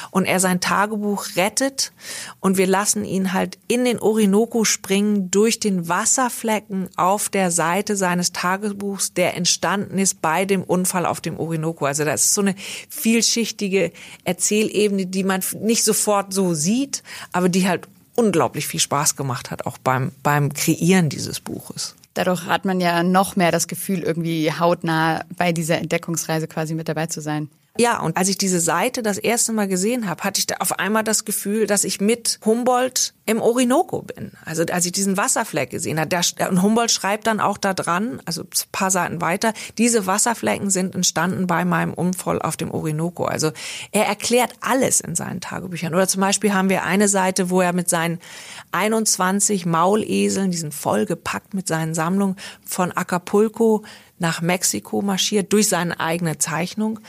und er sein Tagebuch rettet. Und wir lassen ihn halt in den Orinoco springen durch den Wasserflecken auf der Seite seines Tagebuchs, der entstanden ist bei dem Unfall auf dem Orinoco. Also das ist so eine vielschichtige Erzählebene, die man nicht sofort so sieht, aber die halt unglaublich viel Spaß gemacht hat, auch beim, beim Kreieren dieses Buches. Dadurch hat man ja noch mehr das Gefühl, irgendwie hautnah bei dieser Entdeckungsreise quasi mit dabei zu sein. Ja, und als ich diese Seite das erste Mal gesehen habe, hatte ich da auf einmal das Gefühl, dass ich mit Humboldt im Orinoco bin. Also als ich diesen Wasserfleck gesehen habe, der, und Humboldt schreibt dann auch da dran, also paar Seiten weiter, diese Wasserflecken sind entstanden bei meinem Unfall auf dem Orinoco. Also er erklärt alles in seinen Tagebüchern. Oder zum Beispiel haben wir eine Seite, wo er mit seinen 21 Mauleseln, diesen vollgepackt mit seinen Sammlungen von Acapulco nach Mexiko marschiert durch seine eigene Zeichnung.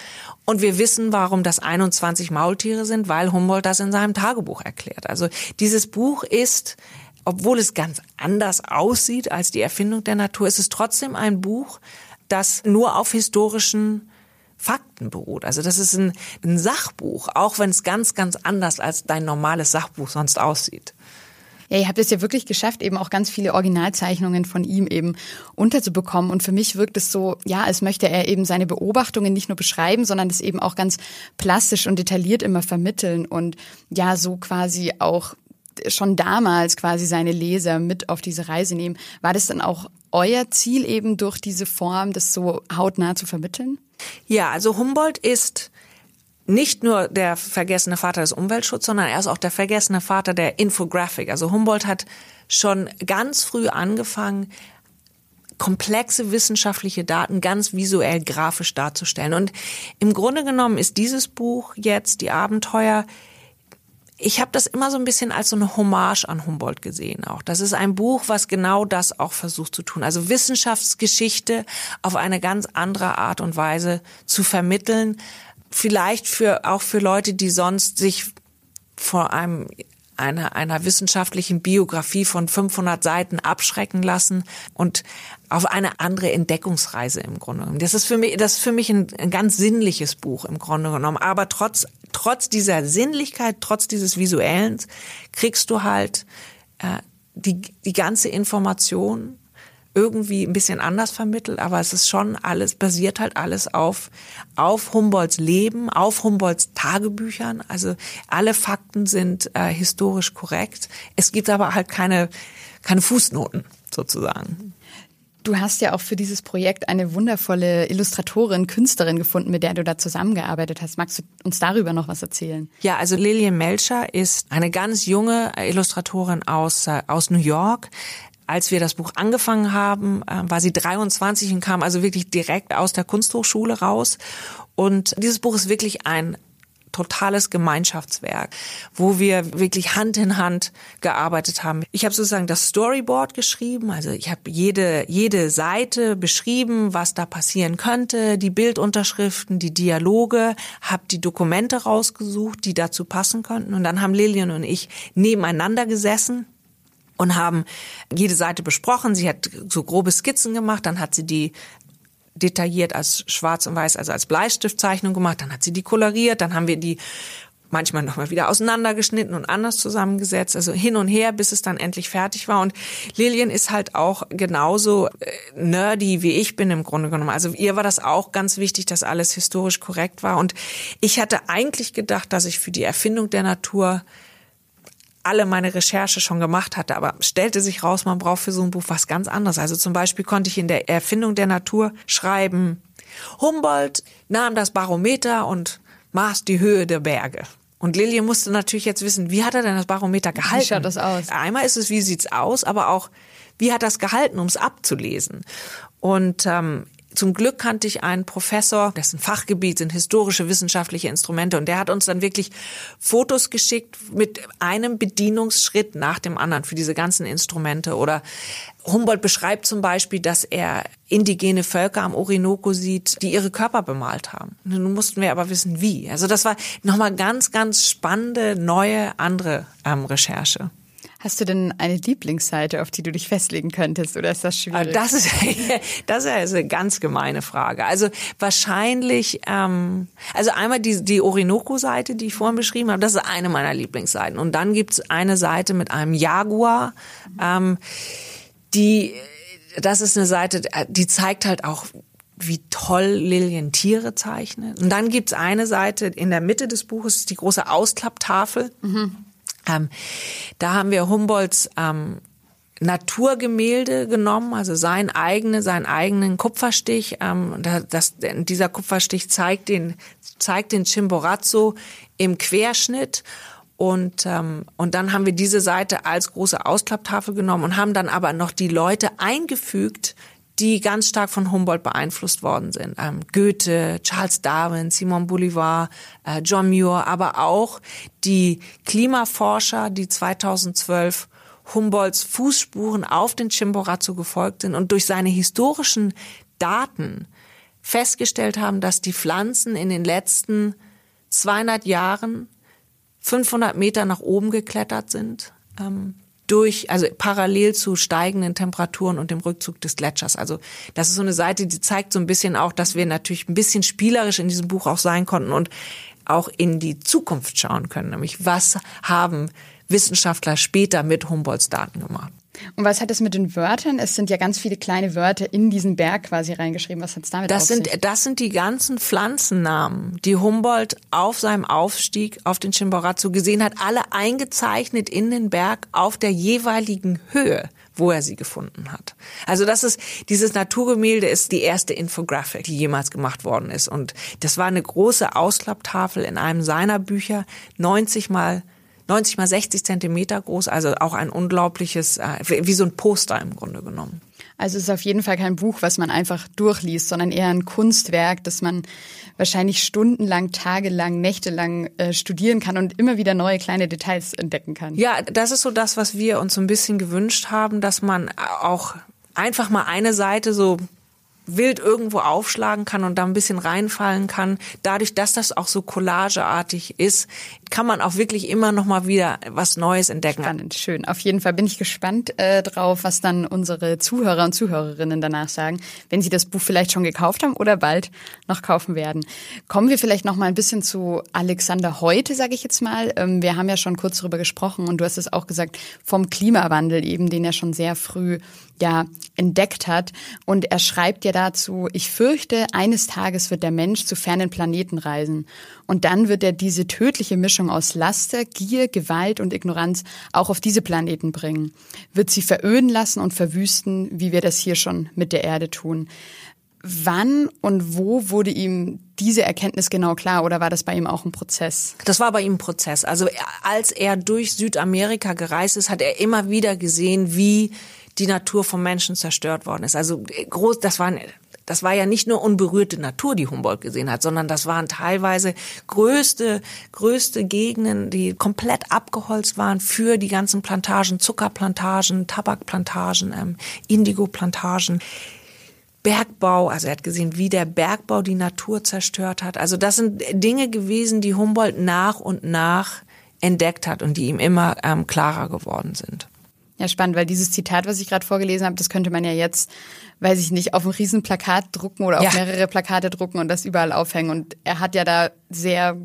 Und wir wissen, warum das 21 Maultiere sind, weil Humboldt das in seinem Tagebuch erklärt. Also dieses Buch ist, obwohl es ganz anders aussieht als die Erfindung der Natur, ist es trotzdem ein Buch, das nur auf historischen Fakten beruht. Also das ist ein, ein Sachbuch, auch wenn es ganz, ganz anders als dein normales Sachbuch sonst aussieht. Ja, ihr habt es ja wirklich geschafft, eben auch ganz viele Originalzeichnungen von ihm eben unterzubekommen. Und für mich wirkt es so, ja, als möchte er eben seine Beobachtungen nicht nur beschreiben, sondern das eben auch ganz plastisch und detailliert immer vermitteln und ja, so quasi auch schon damals quasi seine Leser mit auf diese Reise nehmen. War das dann auch euer Ziel eben durch diese Form, das so hautnah zu vermitteln? Ja, also Humboldt ist nicht nur der vergessene Vater des Umweltschutzes, sondern er ist auch der vergessene Vater der Infografik. Also Humboldt hat schon ganz früh angefangen, komplexe wissenschaftliche Daten ganz visuell grafisch darzustellen. Und im Grunde genommen ist dieses Buch jetzt, die Abenteuer, ich habe das immer so ein bisschen als so eine Hommage an Humboldt gesehen auch. Das ist ein Buch, was genau das auch versucht zu tun. Also Wissenschaftsgeschichte auf eine ganz andere Art und Weise zu vermitteln, vielleicht für auch für Leute, die sonst sich vor einem einer, einer wissenschaftlichen Biografie von 500 Seiten abschrecken lassen und auf eine andere Entdeckungsreise im Grunde genommen. Das ist für mich, das ist für mich ein, ein ganz sinnliches Buch im Grunde genommen. Aber trotz, trotz dieser Sinnlichkeit, trotz dieses Visuellen, kriegst du halt äh, die, die ganze Information irgendwie ein bisschen anders vermittelt, aber es ist schon alles, basiert halt alles auf, auf Humboldts Leben, auf Humboldts Tagebüchern. Also alle Fakten sind äh, historisch korrekt. Es gibt aber halt keine, keine Fußnoten sozusagen. Du hast ja auch für dieses Projekt eine wundervolle Illustratorin, Künstlerin gefunden, mit der du da zusammengearbeitet hast. Magst du uns darüber noch was erzählen? Ja, also Lillian Melcher ist eine ganz junge Illustratorin aus, äh, aus New York. Als wir das Buch angefangen haben, äh, war sie 23 und kam also wirklich direkt aus der Kunsthochschule raus. Und dieses Buch ist wirklich ein totales Gemeinschaftswerk, wo wir wirklich Hand in Hand gearbeitet haben. Ich habe sozusagen das Storyboard geschrieben, also ich habe jede jede Seite beschrieben, was da passieren könnte, die Bildunterschriften, die Dialoge, habe die Dokumente rausgesucht, die dazu passen könnten und dann haben Lilian und ich nebeneinander gesessen und haben jede Seite besprochen. Sie hat so grobe Skizzen gemacht, dann hat sie die detailliert als schwarz und weiß, also als Bleistiftzeichnung gemacht. Dann hat sie die koloriert, dann haben wir die manchmal nochmal wieder auseinandergeschnitten und anders zusammengesetzt, also hin und her, bis es dann endlich fertig war. Und Lillian ist halt auch genauso äh, nerdy wie ich bin im Grunde genommen. Also ihr war das auch ganz wichtig, dass alles historisch korrekt war. Und ich hatte eigentlich gedacht, dass ich für die Erfindung der Natur alle meine Recherche schon gemacht hatte, aber stellte sich raus, man braucht für so ein Buch was ganz anderes. Also zum Beispiel konnte ich in der Erfindung der Natur schreiben, Humboldt nahm das Barometer und maß die Höhe der Berge. Und Lilie musste natürlich jetzt wissen, wie hat er denn das Barometer gehalten? Wie schaut das aus? Einmal ist es, wie sieht's aus, aber auch, wie hat das gehalten, um es abzulesen? Und ähm, zum Glück kannte ich einen Professor, dessen Fachgebiet sind historische wissenschaftliche Instrumente und der hat uns dann wirklich Fotos geschickt mit einem Bedienungsschritt nach dem anderen für diese ganzen Instrumente oder Humboldt beschreibt zum Beispiel, dass er indigene Völker am Orinoco sieht, die ihre Körper bemalt haben. Nun mussten wir aber wissen, wie. Also das war nochmal ganz, ganz spannende, neue, andere ähm, Recherche. Hast du denn eine Lieblingsseite, auf die du dich festlegen könntest, oder ist das schwierig? Ah, das ist, das ist eine ganz gemeine Frage. Also wahrscheinlich, ähm, also einmal die, die Orinoco-Seite, die ich vorhin beschrieben habe, das ist eine meiner Lieblingsseiten. Und dann gibt's eine Seite mit einem Jaguar, ähm, die, das ist eine Seite, die zeigt halt auch, wie toll Lillian Tiere zeichnet. Und dann gibt's eine Seite in der Mitte des Buches, die große Ausklapptafel. Mhm ähm, da haben wir Humboldts ähm, Naturgemälde genommen, also sein eigene, seinen eigenen Kupferstich. Ähm, das, dieser Kupferstich zeigt den, zeigt den Chimborazo im Querschnitt. Und, ähm, und dann haben wir diese Seite als große Ausklapptafel genommen und haben dann aber noch die Leute eingefügt, die ganz stark von Humboldt beeinflusst worden sind. Ähm, Goethe, Charles Darwin, Simon Bolivar, äh, John Muir, aber auch die Klimaforscher, die 2012 Humboldts Fußspuren auf den Chimborazo gefolgt sind und durch seine historischen Daten festgestellt haben, dass die Pflanzen in den letzten 200 Jahren 500 Meter nach oben geklettert sind. Ähm, durch, also parallel zu steigenden Temperaturen und dem Rückzug des Gletschers. Also das ist so eine Seite, die zeigt so ein bisschen auch, dass wir natürlich ein bisschen spielerisch in diesem Buch auch sein konnten und auch in die Zukunft schauen können. Nämlich, was haben Wissenschaftler später mit Humboldts Daten gemacht? Und was hat es mit den Wörtern? Es sind ja ganz viele kleine Wörter in diesen Berg quasi reingeschrieben. Was hat es damit das auf sind, sich? Das sind die ganzen Pflanzennamen, die Humboldt auf seinem Aufstieg auf den Chimborazo gesehen hat, alle eingezeichnet in den Berg auf der jeweiligen Höhe wo er sie gefunden hat. Also das ist, dieses Naturgemälde ist die erste Infographic, die jemals gemacht worden ist. Und das war eine große Ausklapptafel in einem seiner Bücher, 90 mal 90 mal 60 Zentimeter groß, also auch ein unglaubliches, äh, wie so ein Poster im Grunde genommen. Also es ist auf jeden Fall kein Buch, was man einfach durchliest, sondern eher ein Kunstwerk, das man wahrscheinlich stundenlang, tagelang, nächtelang äh, studieren kann und immer wieder neue kleine Details entdecken kann. Ja, das ist so das, was wir uns so ein bisschen gewünscht haben, dass man auch einfach mal eine Seite so wild irgendwo aufschlagen kann und da ein bisschen reinfallen kann. Dadurch, dass das auch so collageartig ist, kann man auch wirklich immer noch mal wieder was Neues entdecken. Spannend, schön. Auf jeden Fall bin ich gespannt äh, drauf, was dann unsere Zuhörer und Zuhörerinnen danach sagen, wenn sie das Buch vielleicht schon gekauft haben oder bald noch kaufen werden. Kommen wir vielleicht noch mal ein bisschen zu Alexander heute, sage ich jetzt mal. Ähm, wir haben ja schon kurz darüber gesprochen und du hast es auch gesagt vom Klimawandel eben, den er schon sehr früh ja entdeckt hat und er schreibt ja da dazu, ich fürchte, eines Tages wird der Mensch zu fernen Planeten reisen. Und dann wird er diese tödliche Mischung aus Laster, Gier, Gewalt und Ignoranz auch auf diese Planeten bringen. Wird sie veröden lassen und verwüsten, wie wir das hier schon mit der Erde tun. Wann und wo wurde ihm diese Erkenntnis genau klar oder war das bei ihm auch ein Prozess? Das war bei ihm ein Prozess. Also als er durch Südamerika gereist ist, hat er immer wieder gesehen, wie die Natur vom Menschen zerstört worden ist. Also groß, das waren das war ja nicht nur unberührte Natur, die Humboldt gesehen hat, sondern das waren teilweise größte, größte Gegenden, die komplett abgeholzt waren für die ganzen Plantagen, Zuckerplantagen, Tabakplantagen, ähm, Indigoplantagen. Bergbau, also er hat gesehen, wie der Bergbau die Natur zerstört hat. Also das sind Dinge gewesen, die Humboldt nach und nach entdeckt hat und die ihm immer ähm, klarer geworden sind. Ja, spannend, weil dieses Zitat, was ich gerade vorgelesen habe, das könnte man ja jetzt, weiß ich nicht, auf ein Riesenplakat drucken oder auf ja. mehrere Plakate drucken und das überall aufhängen. Und er hat ja da sehr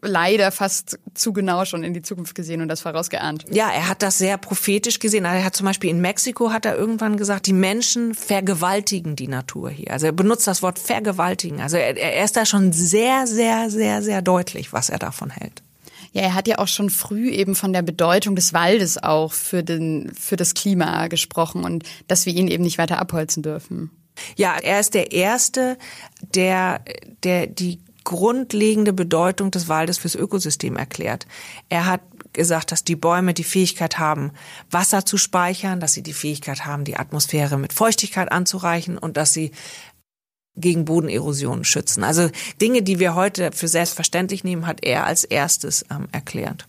leider fast zu genau schon in die Zukunft gesehen und das vorausgeahnt. Ja, er hat das sehr prophetisch gesehen. Er hat zum Beispiel in Mexiko hat er irgendwann gesagt, die Menschen vergewaltigen die Natur hier. Also er benutzt das Wort vergewaltigen. Also er, er ist da schon sehr, sehr, sehr, sehr deutlich, was er davon hält. Ja, er hat ja auch schon früh eben von der Bedeutung des Waldes auch für, den, für das Klima gesprochen und dass wir ihn eben nicht weiter abholzen dürfen. Ja, er ist der Erste, der, der die grundlegende Bedeutung des Waldes fürs Ökosystem erklärt. Er hat gesagt, dass die Bäume die Fähigkeit haben, Wasser zu speichern, dass sie die Fähigkeit haben, die Atmosphäre mit Feuchtigkeit anzureichen und dass sie gegen Bodenerosion schützen. Also Dinge, die wir heute für selbstverständlich nehmen, hat er als erstes ähm, erklärt.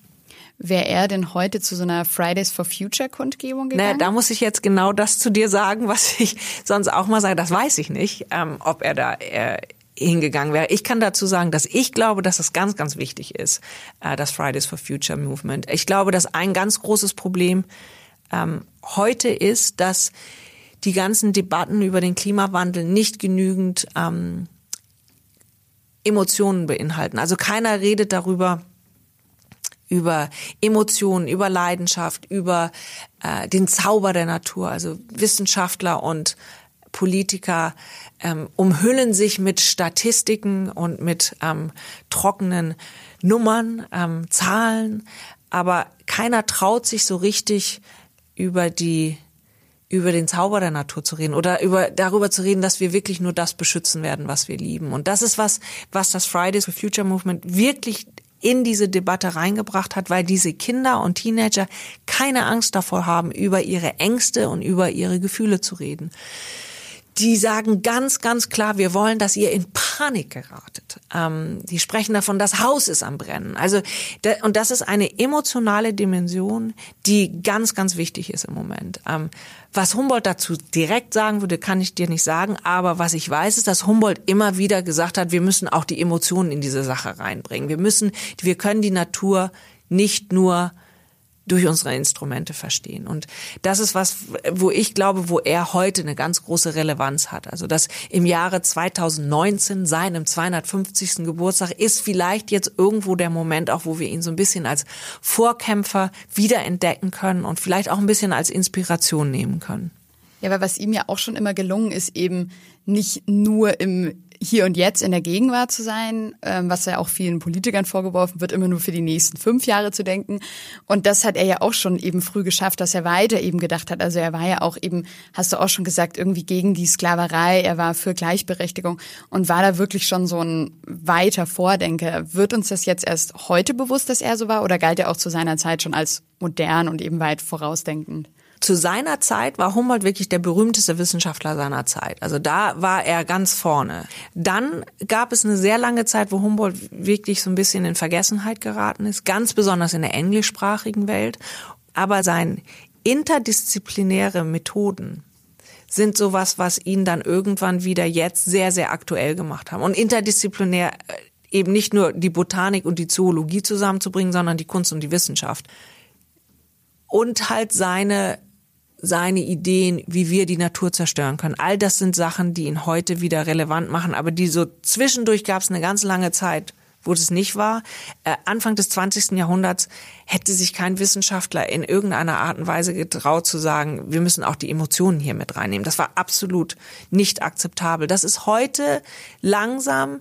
Wäre er denn heute zu so einer Fridays for Future Kundgebung gegangen? Na, da muss ich jetzt genau das zu dir sagen, was ich sonst auch mal sage. Das weiß ich nicht, ähm, ob er da äh, hingegangen wäre. Ich kann dazu sagen, dass ich glaube, dass es ganz, ganz wichtig ist, äh, das Fridays for Future Movement. Ich glaube, dass ein ganz großes Problem ähm, heute ist, dass die ganzen Debatten über den Klimawandel nicht genügend ähm, Emotionen beinhalten. Also keiner redet darüber, über Emotionen, über Leidenschaft, über äh, den Zauber der Natur. Also Wissenschaftler und Politiker ähm, umhüllen sich mit Statistiken und mit ähm, trockenen Nummern, ähm, Zahlen, aber keiner traut sich so richtig über die über den Zauber der Natur zu reden oder über darüber zu reden, dass wir wirklich nur das beschützen werden, was wir lieben. Und das ist was, was das Fridays for Future Movement wirklich in diese Debatte reingebracht hat, weil diese Kinder und Teenager keine Angst davor haben, über ihre Ängste und über ihre Gefühle zu reden die sagen ganz, ganz klar, wir wollen, dass ihr in Panik geratet. Ähm, die sprechen davon, das Haus ist am Brennen. Also und das ist eine emotionale Dimension, die ganz, ganz wichtig ist im Moment. Ähm, was Humboldt dazu direkt sagen würde, kann ich dir nicht sagen. Aber was ich weiß, ist, dass Humboldt immer wieder gesagt hat, wir müssen auch die Emotionen in diese Sache reinbringen. Wir müssen, wir können die Natur nicht nur durch unsere Instrumente verstehen. Und das ist was, wo ich glaube, wo er heute eine ganz große Relevanz hat. Also dass im Jahre 2019, seinem 250. Geburtstag, ist vielleicht jetzt irgendwo der Moment auch, wo wir ihn so ein bisschen als Vorkämpfer wiederentdecken können und vielleicht auch ein bisschen als Inspiration nehmen können. Ja, weil was ihm ja auch schon immer gelungen ist, eben nicht nur im hier und jetzt in der Gegenwart zu sein, ähm, was ja auch vielen Politikern vorgeworfen wird, immer nur für die nächsten fünf Jahre zu denken. Und das hat er ja auch schon eben früh geschafft, dass er weiter eben gedacht hat. Also er war ja auch eben, hast du auch schon gesagt, irgendwie gegen die Sklaverei, er war für Gleichberechtigung und war da wirklich schon so ein weiter Vordenker. Wird uns das jetzt erst heute bewusst, dass er so war oder galt er auch zu seiner Zeit schon als modern und eben weit vorausdenkend? Zu seiner Zeit war Humboldt wirklich der berühmteste Wissenschaftler seiner Zeit. Also da war er ganz vorne. Dann gab es eine sehr lange Zeit, wo Humboldt wirklich so ein bisschen in Vergessenheit geraten ist, ganz besonders in der englischsprachigen Welt. Aber sein interdisziplinäre Methoden sind sowas, was ihn dann irgendwann wieder jetzt sehr, sehr aktuell gemacht haben. Und interdisziplinär äh, eben nicht nur die Botanik und die Zoologie zusammenzubringen, sondern die Kunst und die Wissenschaft. Und halt seine seine Ideen, wie wir die Natur zerstören können. All das sind Sachen, die ihn heute wieder relevant machen, aber die so zwischendurch gab es eine ganz lange Zeit, wo das nicht war. Äh, Anfang des 20. Jahrhunderts hätte sich kein Wissenschaftler in irgendeiner Art und Weise getraut zu sagen, wir müssen auch die Emotionen hier mit reinnehmen. Das war absolut nicht akzeptabel. Das ist heute langsam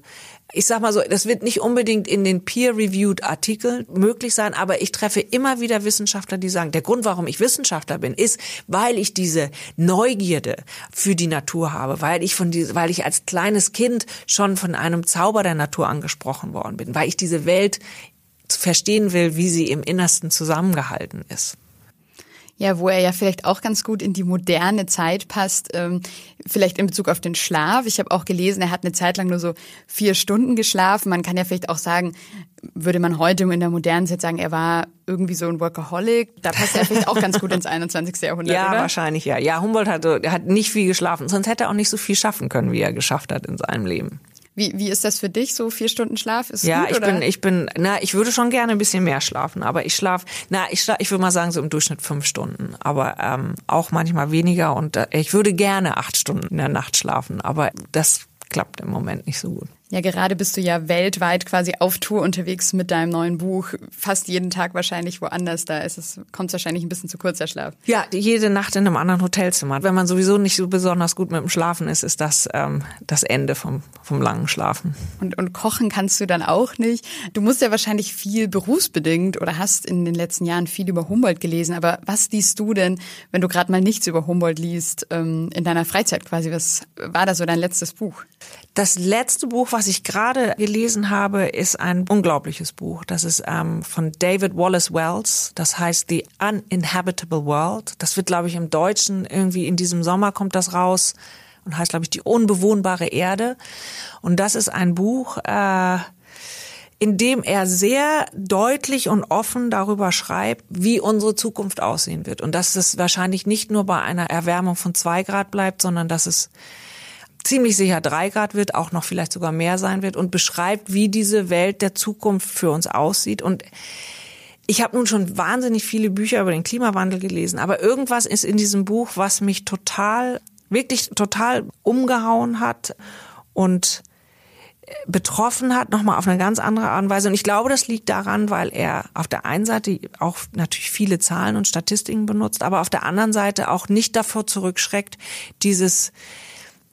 ich sag mal so, das wird nicht unbedingt in den peer-reviewed Artikeln möglich sein, aber ich treffe immer wieder Wissenschaftler, die sagen, der Grund, warum ich Wissenschaftler bin, ist, weil ich diese Neugierde für die Natur habe, weil ich von die, weil ich als kleines Kind schon von einem Zauber der Natur angesprochen worden bin, weil ich diese Welt verstehen will, wie sie im Innersten zusammengehalten ist. Ja, wo er ja vielleicht auch ganz gut in die moderne Zeit passt, ähm, vielleicht in Bezug auf den Schlaf. Ich habe auch gelesen, er hat eine Zeit lang nur so vier Stunden geschlafen. Man kann ja vielleicht auch sagen, würde man heute in der modernen Zeit sagen, er war irgendwie so ein Workaholic. Da passt er vielleicht auch ganz gut ins 21. Jahrhundert, Ja, oder? wahrscheinlich, ja. Ja, Humboldt hat, hat nicht viel geschlafen, sonst hätte er auch nicht so viel schaffen können, wie er geschafft hat in seinem Leben. Wie, wie ist das für dich, so vier Stunden Schlaf? Ist ja, gut, ich oder? bin, ich bin, na, ich würde schon gerne ein bisschen mehr schlafen, aber ich schlaf, na, ich schlaf, ich würde mal sagen so im Durchschnitt fünf Stunden, aber ähm, auch manchmal weniger und äh, ich würde gerne acht Stunden in der Nacht schlafen, aber das klappt im Moment nicht so gut. Ja, gerade bist du ja weltweit quasi auf Tour unterwegs mit deinem neuen Buch. Fast jeden Tag wahrscheinlich woanders. Da ist es, kommt wahrscheinlich ein bisschen zu kurz, der Schlaf. Ja, jede Nacht in einem anderen Hotelzimmer. Wenn man sowieso nicht so besonders gut mit dem Schlafen ist, ist das ähm, das Ende vom, vom langen Schlafen. Und, und kochen kannst du dann auch nicht. Du musst ja wahrscheinlich viel berufsbedingt oder hast in den letzten Jahren viel über Humboldt gelesen. Aber was liest du denn, wenn du gerade mal nichts über Humboldt liest, ähm, in deiner Freizeit quasi? Was war da so dein letztes Buch? Das letzte Buch, was ich gerade gelesen habe, ist ein unglaubliches Buch. Das ist ähm, von David Wallace Wells. Das heißt The Uninhabitable World. Das wird, glaube ich, im Deutschen irgendwie in diesem Sommer kommt das raus und heißt, glaube ich, Die unbewohnbare Erde. Und das ist ein Buch, äh, in dem er sehr deutlich und offen darüber schreibt, wie unsere Zukunft aussehen wird. Und dass es wahrscheinlich nicht nur bei einer Erwärmung von zwei Grad bleibt, sondern dass es ziemlich sicher drei Grad wird, auch noch vielleicht sogar mehr sein wird und beschreibt, wie diese Welt der Zukunft für uns aussieht. Und ich habe nun schon wahnsinnig viele Bücher über den Klimawandel gelesen, aber irgendwas ist in diesem Buch, was mich total, wirklich total umgehauen hat und betroffen hat, nochmal auf eine ganz andere Art und Weise. Und ich glaube, das liegt daran, weil er auf der einen Seite auch natürlich viele Zahlen und Statistiken benutzt, aber auf der anderen Seite auch nicht davor zurückschreckt, dieses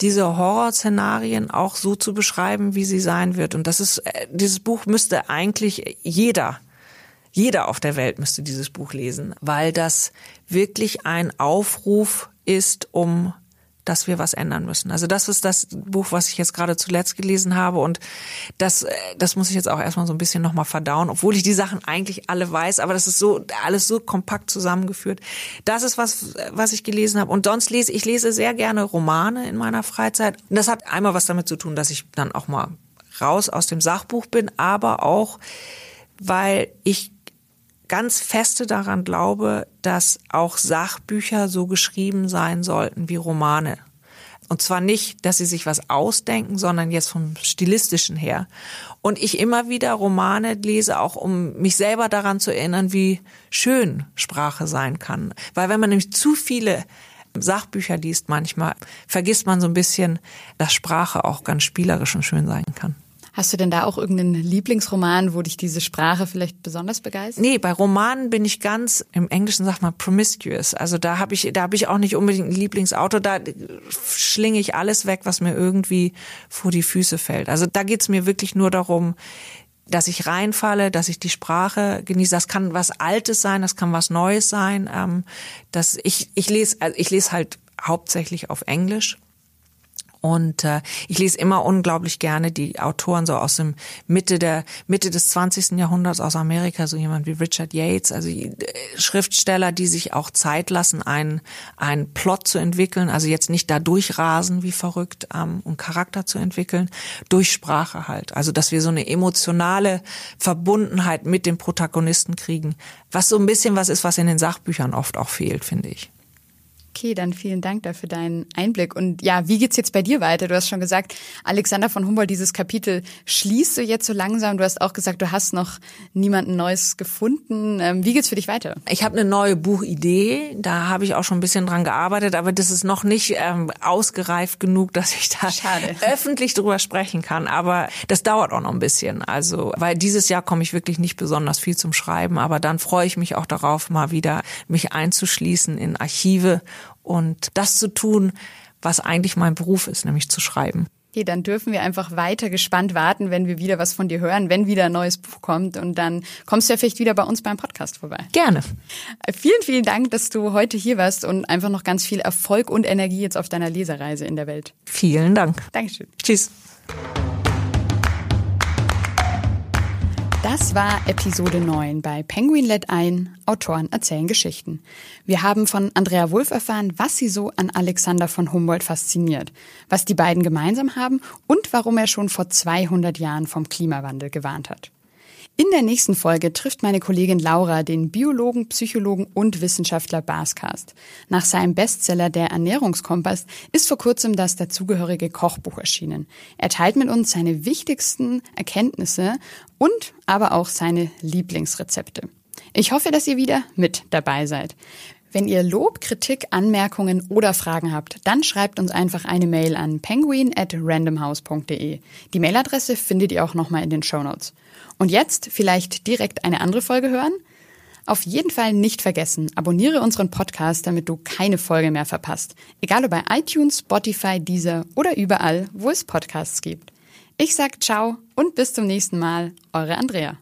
diese Horrorszenarien auch so zu beschreiben, wie sie sein wird. Und das ist, äh, dieses Buch müsste eigentlich jeder, jeder auf der Welt müsste dieses Buch lesen, weil das wirklich ein Aufruf ist, um dass wir was ändern müssen. Also das ist das Buch, was ich jetzt gerade zuletzt gelesen habe und das, äh, das muss ich jetzt auch erstmal so ein bisschen nochmal verdauen, obwohl ich die Sachen eigentlich alle weiß, aber das ist so alles so kompakt zusammengeführt. Das ist was, was ich gelesen habe und sonst lese ich lese sehr gerne Romane in meiner Freizeit. Und das hat einmal was damit zu tun, dass ich dann auch mal raus aus dem Sachbuch bin, aber auch weil ich ganz feste daran glaube, dass auch Sachbücher so geschrieben sein sollten wie Romane. Und zwar nicht, dass sie sich was ausdenken, sondern jetzt vom stilistischen her. Und ich immer wieder Romane lese, auch um mich selber daran zu erinnern, wie schön Sprache sein kann. Weil wenn man nämlich zu viele Sachbücher liest manchmal, vergisst man so ein bisschen, dass Sprache auch ganz spielerisch und schön sein kann. Hast du denn da auch irgendeinen Lieblingsroman, wo dich diese Sprache vielleicht besonders begeistert? Nee, bei Romanen bin ich ganz, im Englischen sagt man promiscuous. Also da habe ich, da habe ich auch nicht unbedingt einen Lieblingsautor. Da schlinge ich alles weg, was mir irgendwie vor die Füße fällt. Also da geht's mir wirklich nur darum, dass ich reinfalle, dass ich die Sprache genieße. Das kann was Altes sein, das kann was Neues sein. Ähm, dass ich, ich lese, also ich lese halt hauptsächlich auf Englisch. Und äh, ich lese immer unglaublich gerne die Autoren so aus dem Mitte der Mitte des 20. Jahrhunderts aus Amerika, so jemand wie Richard Yates, also äh, Schriftsteller, die sich auch Zeit lassen, einen einen Plot zu entwickeln, also jetzt nicht da durchrasen wie verrückt ähm, und Charakter zu entwickeln, durch Sprache halt. Also dass wir so eine emotionale Verbundenheit mit dem Protagonisten kriegen, was so ein bisschen was ist, was in den Sachbüchern oft auch fehlt, finde ich. Okay, dann vielen Dank dafür deinen Einblick. Und ja, wie geht's jetzt bei dir weiter? Du hast schon gesagt, Alexander von Humboldt, dieses Kapitel schließt du jetzt so langsam. Du hast auch gesagt, du hast noch niemanden Neues gefunden. Ähm, wie geht's für dich weiter? Ich habe eine neue Buchidee. Da habe ich auch schon ein bisschen dran gearbeitet, aber das ist noch nicht ähm, ausgereift genug, dass ich da Schade. öffentlich drüber sprechen kann. Aber das dauert auch noch ein bisschen. Also, weil dieses Jahr komme ich wirklich nicht besonders viel zum Schreiben, aber dann freue ich mich auch darauf, mal wieder mich einzuschließen in Archive und das zu tun, was eigentlich mein Beruf ist, nämlich zu schreiben. Okay, dann dürfen wir einfach weiter gespannt warten, wenn wir wieder was von dir hören, wenn wieder ein neues Buch kommt und dann kommst du ja vielleicht wieder bei uns beim Podcast vorbei. Gerne. Vielen, vielen Dank, dass du heute hier warst und einfach noch ganz viel Erfolg und Energie jetzt auf deiner Lesereise in der Welt. Vielen Dank. Dankeschön. Tschüss. Das war Episode 9 bei Penguin Let ein, Autoren erzählen Geschichten. Wir haben von Andrea Wulff erfahren, was sie so an Alexander von Humboldt fasziniert, was die beiden gemeinsam haben und warum er schon vor 200 Jahren vom Klimawandel gewarnt hat. In der nächsten Folge trifft meine Kollegin Laura den Biologen, Psychologen und Wissenschaftler Baskast. Nach seinem Bestseller Der Ernährungskompass ist vor kurzem das dazugehörige Kochbuch erschienen. Er teilt mit uns seine wichtigsten Erkenntnisse und aber auch seine Lieblingsrezepte. Ich hoffe, dass ihr wieder mit dabei seid. Wenn ihr Lob, Kritik, Anmerkungen oder Fragen habt, dann schreibt uns einfach eine Mail an penguin at randomhouse.de. Die Mailadresse findet ihr auch nochmal in den Show Notes. Und jetzt vielleicht direkt eine andere Folge hören? Auf jeden Fall nicht vergessen, abonniere unseren Podcast, damit du keine Folge mehr verpasst. Egal ob bei iTunes, Spotify, Deezer oder überall, wo es Podcasts gibt. Ich sag ciao und bis zum nächsten Mal, eure Andrea.